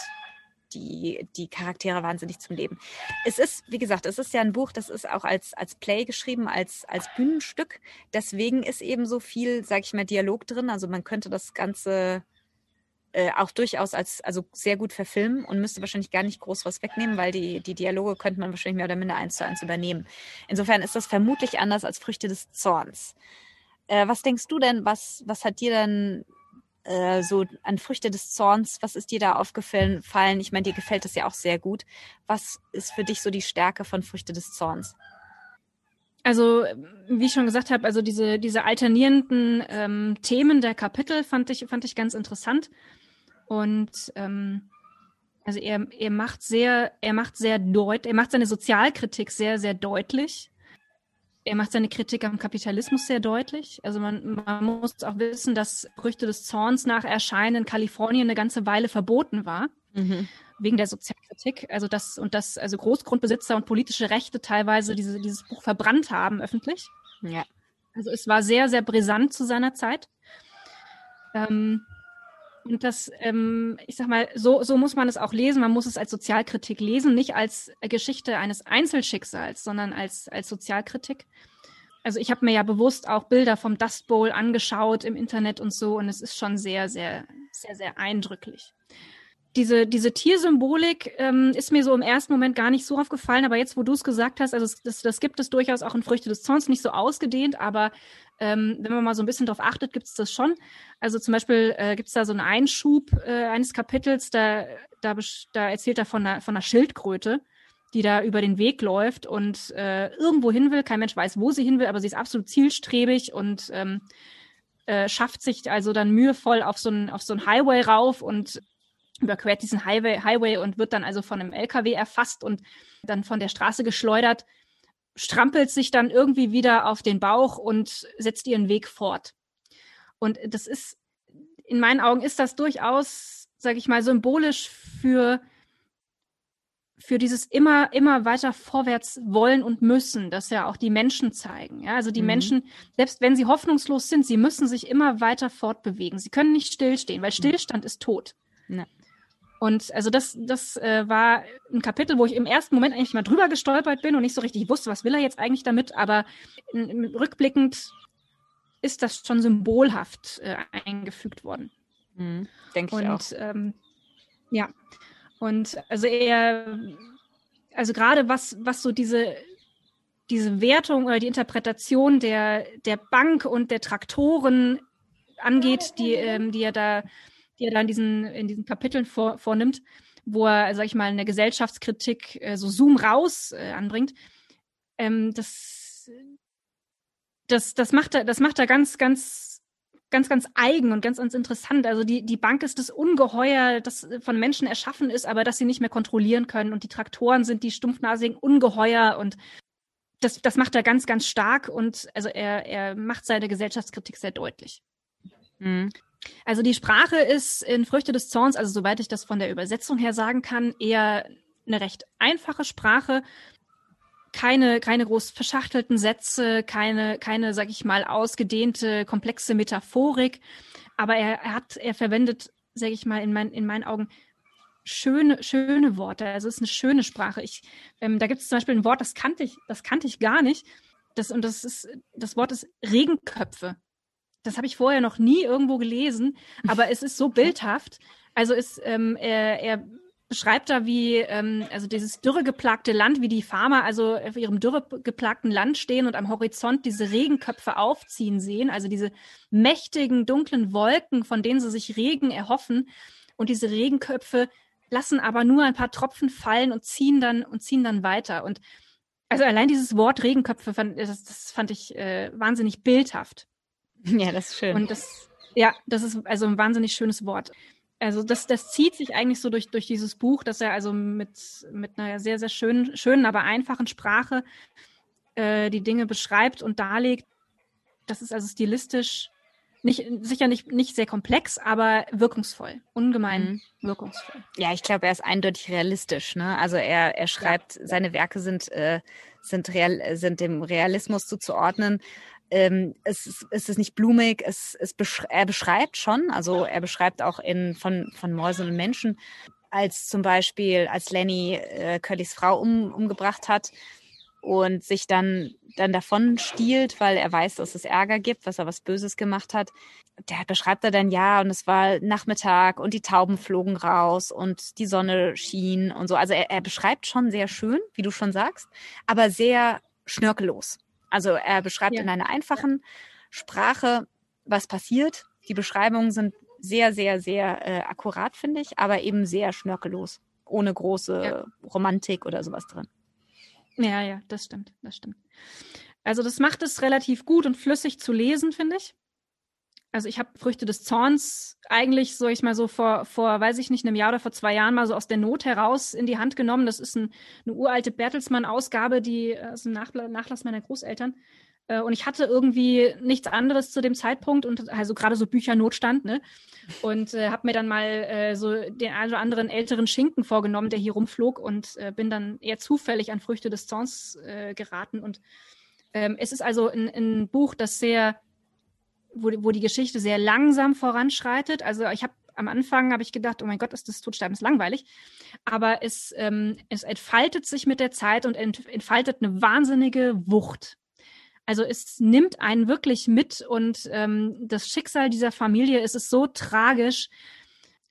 S2: die, die Charaktere wahnsinnig zum Leben. Es ist, wie gesagt, es ist ja ein Buch, das ist auch als, als Play geschrieben, als, als Bühnenstück. Deswegen ist eben so viel, sag ich mal, Dialog drin. Also man könnte das Ganze äh, auch durchaus als, also sehr gut verfilmen und müsste wahrscheinlich gar nicht groß was wegnehmen, weil die, die Dialoge könnte man wahrscheinlich mehr oder minder eins zu eins übernehmen. Insofern ist das vermutlich anders als Früchte des Zorns. Äh, was denkst du denn, was, was hat dir denn äh, so an Früchte des Zorns, was ist dir da aufgefallen? Fallen? Ich meine, dir gefällt das ja auch sehr gut. Was ist für dich so die Stärke von Früchte des Zorns?
S1: Also, wie ich schon gesagt habe, also diese, diese alternierenden ähm, Themen der Kapitel fand ich, fand ich ganz interessant. Und ähm, also er, er macht sehr, er macht sehr deutlich, er macht seine Sozialkritik sehr, sehr deutlich er macht seine Kritik am Kapitalismus sehr deutlich. Also man, man muss auch wissen, dass Früchte des Zorns nach Erscheinen in Kalifornien eine ganze Weile verboten war. Mhm. Wegen der Sozialkritik. Also das, und dass also Großgrundbesitzer und politische Rechte teilweise diese, dieses Buch verbrannt haben öffentlich.
S2: Ja.
S1: Also es war sehr, sehr brisant zu seiner Zeit. Ähm, und das, ähm, ich sag mal, so, so muss man es auch lesen. Man muss es als Sozialkritik lesen, nicht als Geschichte eines Einzelschicksals, sondern als, als Sozialkritik. Also ich habe mir ja bewusst auch Bilder vom Dust Bowl angeschaut im Internet und so, und es ist schon sehr, sehr, sehr, sehr eindrücklich. Diese, diese Tiersymbolik ähm, ist mir so im ersten Moment gar nicht so aufgefallen, aber jetzt, wo du es gesagt hast, also das, das gibt es durchaus auch in Früchte des Zorns, nicht so ausgedehnt, aber ähm, wenn man mal so ein bisschen drauf achtet, gibt es das schon. Also zum Beispiel äh, gibt es da so einen Einschub äh, eines Kapitels, da, da, da erzählt er von einer, von einer Schildkröte, die da über den Weg läuft und äh, irgendwo hin will. Kein Mensch weiß, wo sie hin will, aber sie ist absolut zielstrebig und ähm, äh, schafft sich also dann mühevoll auf so ein, auf so ein Highway rauf und überquert diesen Highway, Highway und wird dann also von einem LKW erfasst und dann von der Straße geschleudert strampelt sich dann irgendwie wieder auf den Bauch und setzt ihren Weg fort. Und das ist, in meinen Augen ist das durchaus, sage ich mal, symbolisch für für dieses immer, immer weiter vorwärts wollen und müssen, das ja auch die Menschen zeigen. Ja, also die mhm. Menschen, selbst wenn sie hoffnungslos sind, sie müssen sich immer weiter fortbewegen. Sie können nicht stillstehen, weil mhm. Stillstand ist tot. Ja. Und also das, das äh, war ein Kapitel, wo ich im ersten Moment eigentlich mal drüber gestolpert bin und nicht so richtig wusste, was will er jetzt eigentlich damit. Aber rückblickend ist das schon symbolhaft äh, eingefügt worden.
S2: Mhm, Denke ich
S1: und, auch. Ähm, ja. Und also er, also gerade was, was so diese, diese Wertung oder die Interpretation der, der Bank und der Traktoren angeht, die, ähm, die er da die er da in diesen, in diesen Kapiteln vor, vornimmt, wo er, sag ich mal, eine Gesellschaftskritik äh, so Zoom raus äh, anbringt. Ähm, das, das, das macht er, das macht er ganz, ganz, ganz, ganz eigen und ganz, ganz interessant. Also die, die Bank ist das Ungeheuer, das von Menschen erschaffen ist, aber das sie nicht mehr kontrollieren können. Und die Traktoren sind die stumpfnasigen Ungeheuer und das, das macht er ganz, ganz stark und also er, er macht seine Gesellschaftskritik sehr deutlich. Mhm. Also die Sprache ist in Früchte des Zorns, also soweit ich das von der Übersetzung her sagen kann, eher eine recht einfache Sprache. Keine, keine groß verschachtelten Sätze, keine, keine, sag ich mal, ausgedehnte, komplexe Metaphorik. Aber er, er hat, er verwendet, sag ich mal, in, mein, in meinen Augen schöne, schöne Worte. Also es ist eine schöne Sprache. Ich, ähm, da gibt es zum Beispiel ein Wort, das kannte ich, das kannte ich gar nicht. Das, und das ist, das Wort ist Regenköpfe das habe ich vorher noch nie irgendwo gelesen, aber es ist so bildhaft. Also es, ähm, er, er beschreibt da, wie ähm, also dieses dürregeplagte Land, wie die Farmer also auf ihrem dürregeplagten Land stehen und am Horizont diese Regenköpfe aufziehen sehen, also diese mächtigen dunklen Wolken, von denen sie sich Regen erhoffen. Und diese Regenköpfe lassen aber nur ein paar Tropfen fallen und ziehen dann und ziehen dann weiter. Und also allein dieses Wort Regenköpfe, fand, das, das fand ich äh, wahnsinnig bildhaft.
S2: Ja, das ist schön.
S1: Und das, ja, das ist also ein wahnsinnig schönes Wort. Also das, das zieht sich eigentlich so durch, durch dieses Buch, dass er also mit, mit einer sehr, sehr schönen, schönen, aber einfachen Sprache äh, die Dinge beschreibt und darlegt. Das ist also stilistisch nicht, sicher nicht, nicht sehr komplex, aber wirkungsvoll, ungemein mhm. wirkungsvoll.
S2: Ja, ich glaube, er ist eindeutig realistisch. Ne? Also er, er schreibt, ja. seine Werke sind, äh, sind, real, sind dem Realismus zuzuordnen ähm, es, ist, es ist nicht blumig, es, es besch er beschreibt schon, also er beschreibt auch in von, von Mäusen und Menschen, als zum Beispiel, als Lenny äh, Curlys Frau um, umgebracht hat und sich dann, dann davon stiehlt, weil er weiß, dass es Ärger gibt, was er was Böses gemacht hat. Der beschreibt er dann, ja, und es war Nachmittag und die Tauben flogen raus und die Sonne schien und so. Also er, er beschreibt schon sehr schön, wie du schon sagst, aber sehr schnörkellos. Also er beschreibt ja. in einer einfachen Sprache, was passiert. Die Beschreibungen sind sehr, sehr, sehr äh, akkurat, finde ich, aber eben sehr schnörkellos, ohne große ja. Romantik oder sowas drin.
S1: Ja, ja, das stimmt, das stimmt. Also das macht es relativ gut und flüssig zu lesen, finde ich. Also ich habe Früchte des Zorns eigentlich, so ich mal so vor, vor, weiß ich nicht, einem Jahr oder vor zwei Jahren mal so aus der Not heraus in die Hand genommen. Das ist ein, eine uralte Bertelsmann-Ausgabe, die äh, ein Nachla Nachlass meiner Großeltern. Äh, und ich hatte irgendwie nichts anderes zu dem Zeitpunkt und also gerade so Büchernotstand, ne? Und äh, habe mir dann mal äh, so den einen oder anderen älteren Schinken vorgenommen, der hier rumflog und äh, bin dann eher zufällig an Früchte des Zorns äh, geraten. Und ähm, es ist also ein, ein Buch, das sehr wo, wo die Geschichte sehr langsam voranschreitet. Also ich habe am Anfang habe ich gedacht, oh mein Gott, ist das Todsterben langweilig. Aber es, ähm, es entfaltet sich mit der Zeit und ent, entfaltet eine wahnsinnige Wucht. Also es nimmt einen wirklich mit und ähm, das Schicksal dieser Familie ist es so tragisch.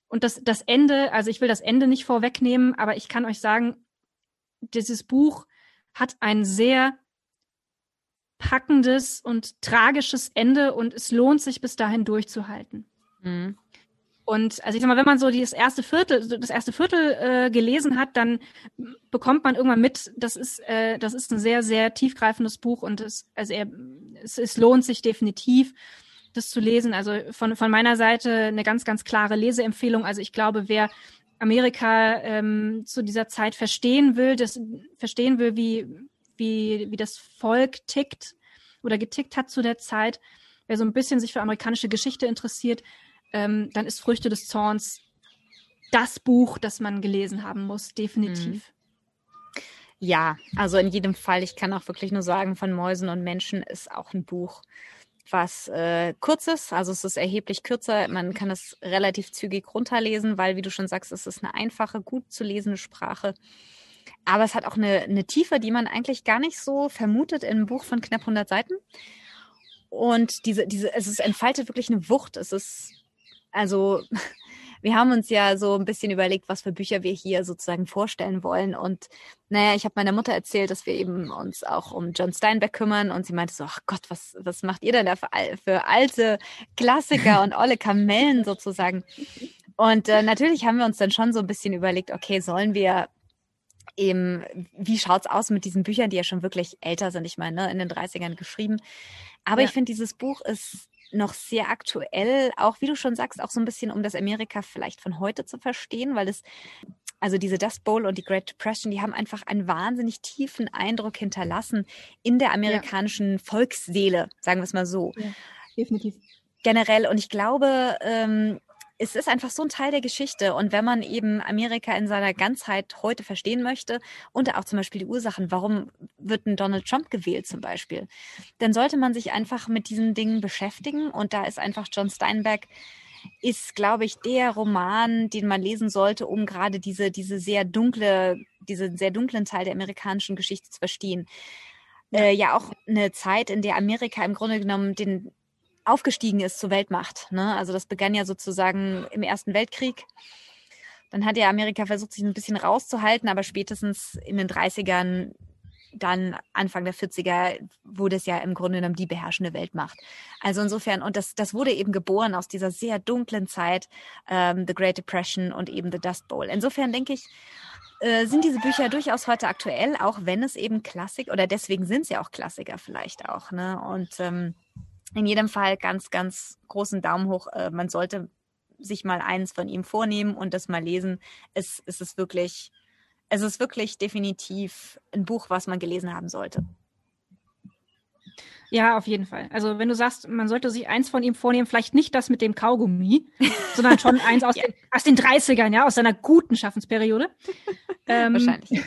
S1: Und das, das Ende, also ich will das Ende nicht vorwegnehmen, aber ich kann euch sagen, dieses Buch hat ein sehr packendes und tragisches Ende und es lohnt sich bis dahin durchzuhalten. Mhm. Und also ich sag mal, wenn man so das erste Viertel, das erste Viertel äh, gelesen hat, dann bekommt man irgendwann mit, das ist, äh, das ist ein sehr, sehr tiefgreifendes Buch und es, also er, es, es lohnt sich definitiv, das zu lesen. Also von, von meiner Seite eine ganz, ganz klare Leseempfehlung. Also ich glaube, wer Amerika ähm, zu dieser Zeit verstehen will, das verstehen will, wie, wie, wie das Volk tickt oder getickt hat zu der Zeit, wer so ein bisschen sich für amerikanische Geschichte interessiert, ähm, dann ist Früchte des Zorns das Buch, das man gelesen haben muss, definitiv.
S2: Mhm. Ja, also in jedem Fall, ich kann auch wirklich nur sagen, von Mäusen und Menschen ist auch ein Buch, was äh, kurz ist. Also es ist erheblich kürzer. Man kann es relativ zügig runterlesen, weil, wie du schon sagst, es ist eine einfache, gut zu lesende Sprache. Aber es hat auch eine, eine Tiefe, die man eigentlich gar nicht so vermutet in einem Buch von knapp 100 Seiten. Und diese, diese, es ist entfaltet wirklich eine Wucht. Es ist, also, wir haben uns ja so ein bisschen überlegt, was für Bücher wir hier sozusagen vorstellen wollen. Und naja, ich habe meiner Mutter erzählt, dass wir eben uns auch um John Steinbeck kümmern. Und sie meinte so, ach Gott, was, was macht ihr denn da für, für alte Klassiker und olle Kamellen sozusagen? Und äh, natürlich haben wir uns dann schon so ein bisschen überlegt, okay, sollen wir eben, wie schaut's aus mit diesen Büchern, die ja schon wirklich älter sind, ich meine, ne, in den 30ern geschrieben. Aber ja. ich finde, dieses Buch ist noch sehr aktuell, auch wie du schon sagst, auch so ein bisschen, um das Amerika vielleicht von heute zu verstehen, weil es, also diese Dust Bowl und die Great Depression, die haben einfach einen wahnsinnig tiefen Eindruck hinterlassen in der amerikanischen ja. Volksseele, sagen wir es mal so. Ja, definitiv. Generell. Und ich glaube, ähm, es ist einfach so ein Teil der Geschichte. Und wenn man eben Amerika in seiner Ganzheit heute verstehen möchte und auch zum Beispiel die Ursachen, warum wird ein Donald Trump gewählt zum Beispiel, dann sollte man sich einfach mit diesen Dingen beschäftigen. Und da ist einfach John Steinbeck ist, glaube ich, der Roman, den man lesen sollte, um gerade diese, diese sehr dunkle, diesen sehr dunklen Teil der amerikanischen Geschichte zu verstehen. Äh, ja, auch eine Zeit, in der Amerika im Grunde genommen den aufgestiegen ist zur Weltmacht. Ne? Also das begann ja sozusagen im Ersten Weltkrieg. Dann hat ja Amerika versucht, sich ein bisschen rauszuhalten, aber spätestens in den 30ern, dann Anfang der 40er, wurde es ja im Grunde genommen die beherrschende Weltmacht. Also insofern, und das, das wurde eben geboren aus dieser sehr dunklen Zeit, ähm, The Great Depression und eben The Dust Bowl. Insofern denke ich, äh, sind diese Bücher durchaus heute aktuell, auch wenn es eben Klassik, oder deswegen sind sie auch Klassiker vielleicht auch. Ne? Und ähm, in jedem Fall ganz, ganz großen Daumen hoch. Äh, man sollte sich mal eins von ihm vornehmen und das mal lesen. Es, es ist wirklich, es ist wirklich definitiv ein Buch, was man gelesen haben sollte.
S1: Ja, auf jeden Fall. Also wenn du sagst, man sollte sich eins von ihm vornehmen, vielleicht nicht das mit dem Kaugummi, sondern schon eins aus, ja. den, aus den 30ern, ja, aus seiner guten Schaffensperiode.
S2: Ähm, Wahrscheinlich.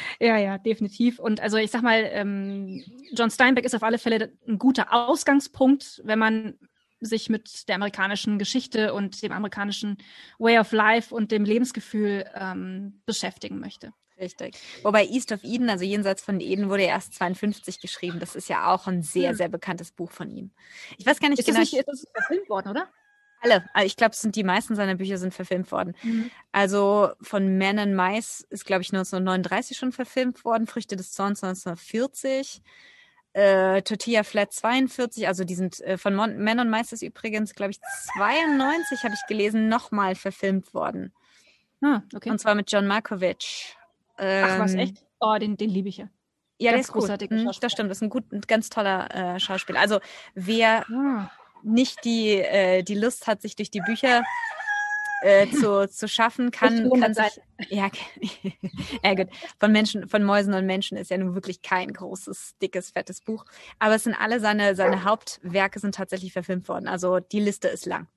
S1: Ja, ja, definitiv. Und also ich sag mal, ähm, John Steinbeck ist auf alle Fälle ein guter Ausgangspunkt, wenn man sich mit der amerikanischen Geschichte und dem amerikanischen Way of Life und dem Lebensgefühl ähm, beschäftigen möchte.
S2: Richtig. Wobei East of Eden, also jenseits von Eden, wurde erst 52 geschrieben. Das ist ja auch ein sehr, hm. sehr bekanntes Buch von ihm. Ich weiß gar nicht
S1: ist genau. Das nicht, ist das verfilmt worden, oder?
S2: Alle. Also ich glaube, es sind die meisten seiner Bücher sind verfilmt worden. Mhm. Also von Man and Mice ist, glaube ich, 1939 schon verfilmt worden. Früchte des Zorns 1940. Äh, Tortilla Flat 42, also die sind äh, von Mon Man and Mice ist übrigens, glaube ich, 92 habe ich gelesen, nochmal verfilmt worden. Ah, okay. Und zwar mit John Markovich.
S1: Ähm, Ach was, ähm, echt? Oh, den, den liebe ich ja.
S2: Ja, ganz der ist großartig. Mhm, das stimmt, das ist ein gut, ein ganz toller äh, Schauspieler. Also wer ah nicht die, äh, die Lust hat, sich durch die Bücher äh, zu, zu schaffen, kann, kann sich, ja, ja gut, von Menschen, von Mäusen und Menschen ist ja nun wirklich kein großes, dickes, fettes Buch. Aber es sind alle seine, seine Hauptwerke sind tatsächlich verfilmt worden. Also die Liste ist lang.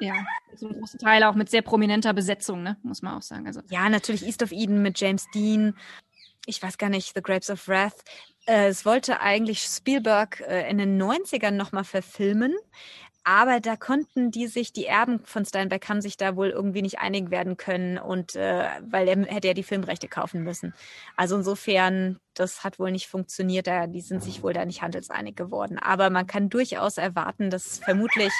S1: Ja, so ein großer Teil auch mit sehr prominenter Besetzung, ne? muss man auch sagen. Also.
S2: Ja, natürlich East of Eden mit James Dean. Ich weiß gar nicht, The Grapes of Wrath. Äh, es wollte eigentlich Spielberg äh, in den 90ern nochmal verfilmen, aber da konnten die sich, die Erben von Steinbeck haben sich da wohl irgendwie nicht einig werden können und äh, weil er hätte ja die Filmrechte kaufen müssen. Also insofern, das hat wohl nicht funktioniert, die sind sich wohl da nicht handelseinig geworden. Aber man kann durchaus erwarten, dass vermutlich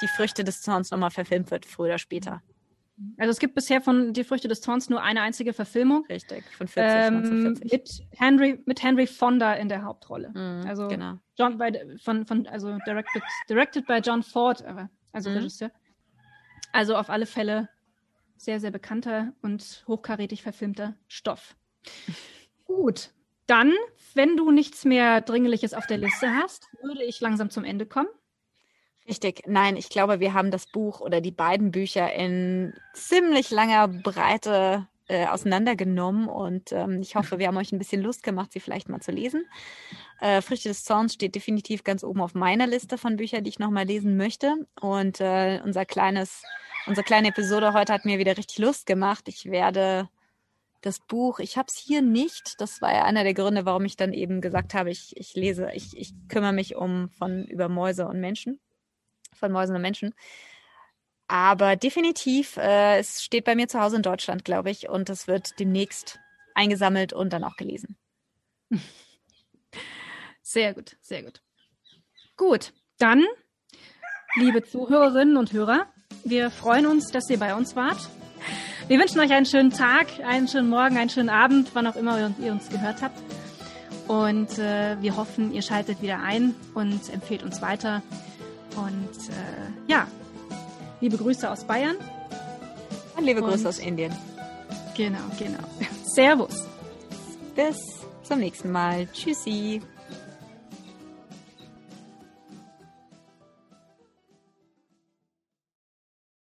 S2: die Früchte des Zorns nochmal verfilmt wird, früher oder später.
S1: Also es gibt bisher von Die Früchte des Zorns nur eine einzige Verfilmung.
S2: Richtig,
S1: von 40, ähm, Mit Henry, mit Henry Fonda in der Hauptrolle.
S2: Mhm, also genau.
S1: John bei, von, von, also directed, directed by John Ford, also mhm. Regisseur. Also auf alle Fälle sehr, sehr bekannter und hochkarätig verfilmter Stoff. Gut. Dann, wenn du nichts mehr Dringliches auf der Liste hast, würde ich langsam zum Ende kommen.
S2: Richtig. Nein, ich glaube, wir haben das Buch oder die beiden Bücher in ziemlich langer Breite äh, auseinandergenommen und ähm, ich hoffe, wir haben euch ein bisschen Lust gemacht, sie vielleicht mal zu lesen. Äh, Früchte des Zorns steht definitiv ganz oben auf meiner Liste von Büchern, die ich nochmal lesen möchte. Und äh, unser kleines, unsere kleine Episode heute hat mir wieder richtig Lust gemacht. Ich werde das Buch, ich habe es hier nicht. Das war ja einer der Gründe, warum ich dann eben gesagt habe, ich, ich lese, ich, ich kümmere mich um von über Mäuse und Menschen von Mäusen und Menschen. Aber definitiv, äh, es steht bei mir zu Hause in Deutschland, glaube ich, und es wird demnächst eingesammelt und dann auch gelesen.
S1: Sehr gut, sehr gut. Gut, dann, liebe Zuhörerinnen und Hörer, wir freuen uns, dass ihr bei uns wart. Wir wünschen euch einen schönen Tag, einen schönen Morgen, einen schönen Abend, wann auch immer ihr uns gehört habt. Und äh, wir hoffen, ihr schaltet wieder ein und empfehlt uns weiter. Und äh, ja, liebe Grüße aus Bayern.
S2: Und liebe Grüße Und, aus Indien.
S1: Genau, genau. Servus.
S2: Bis zum nächsten Mal. Tschüssi.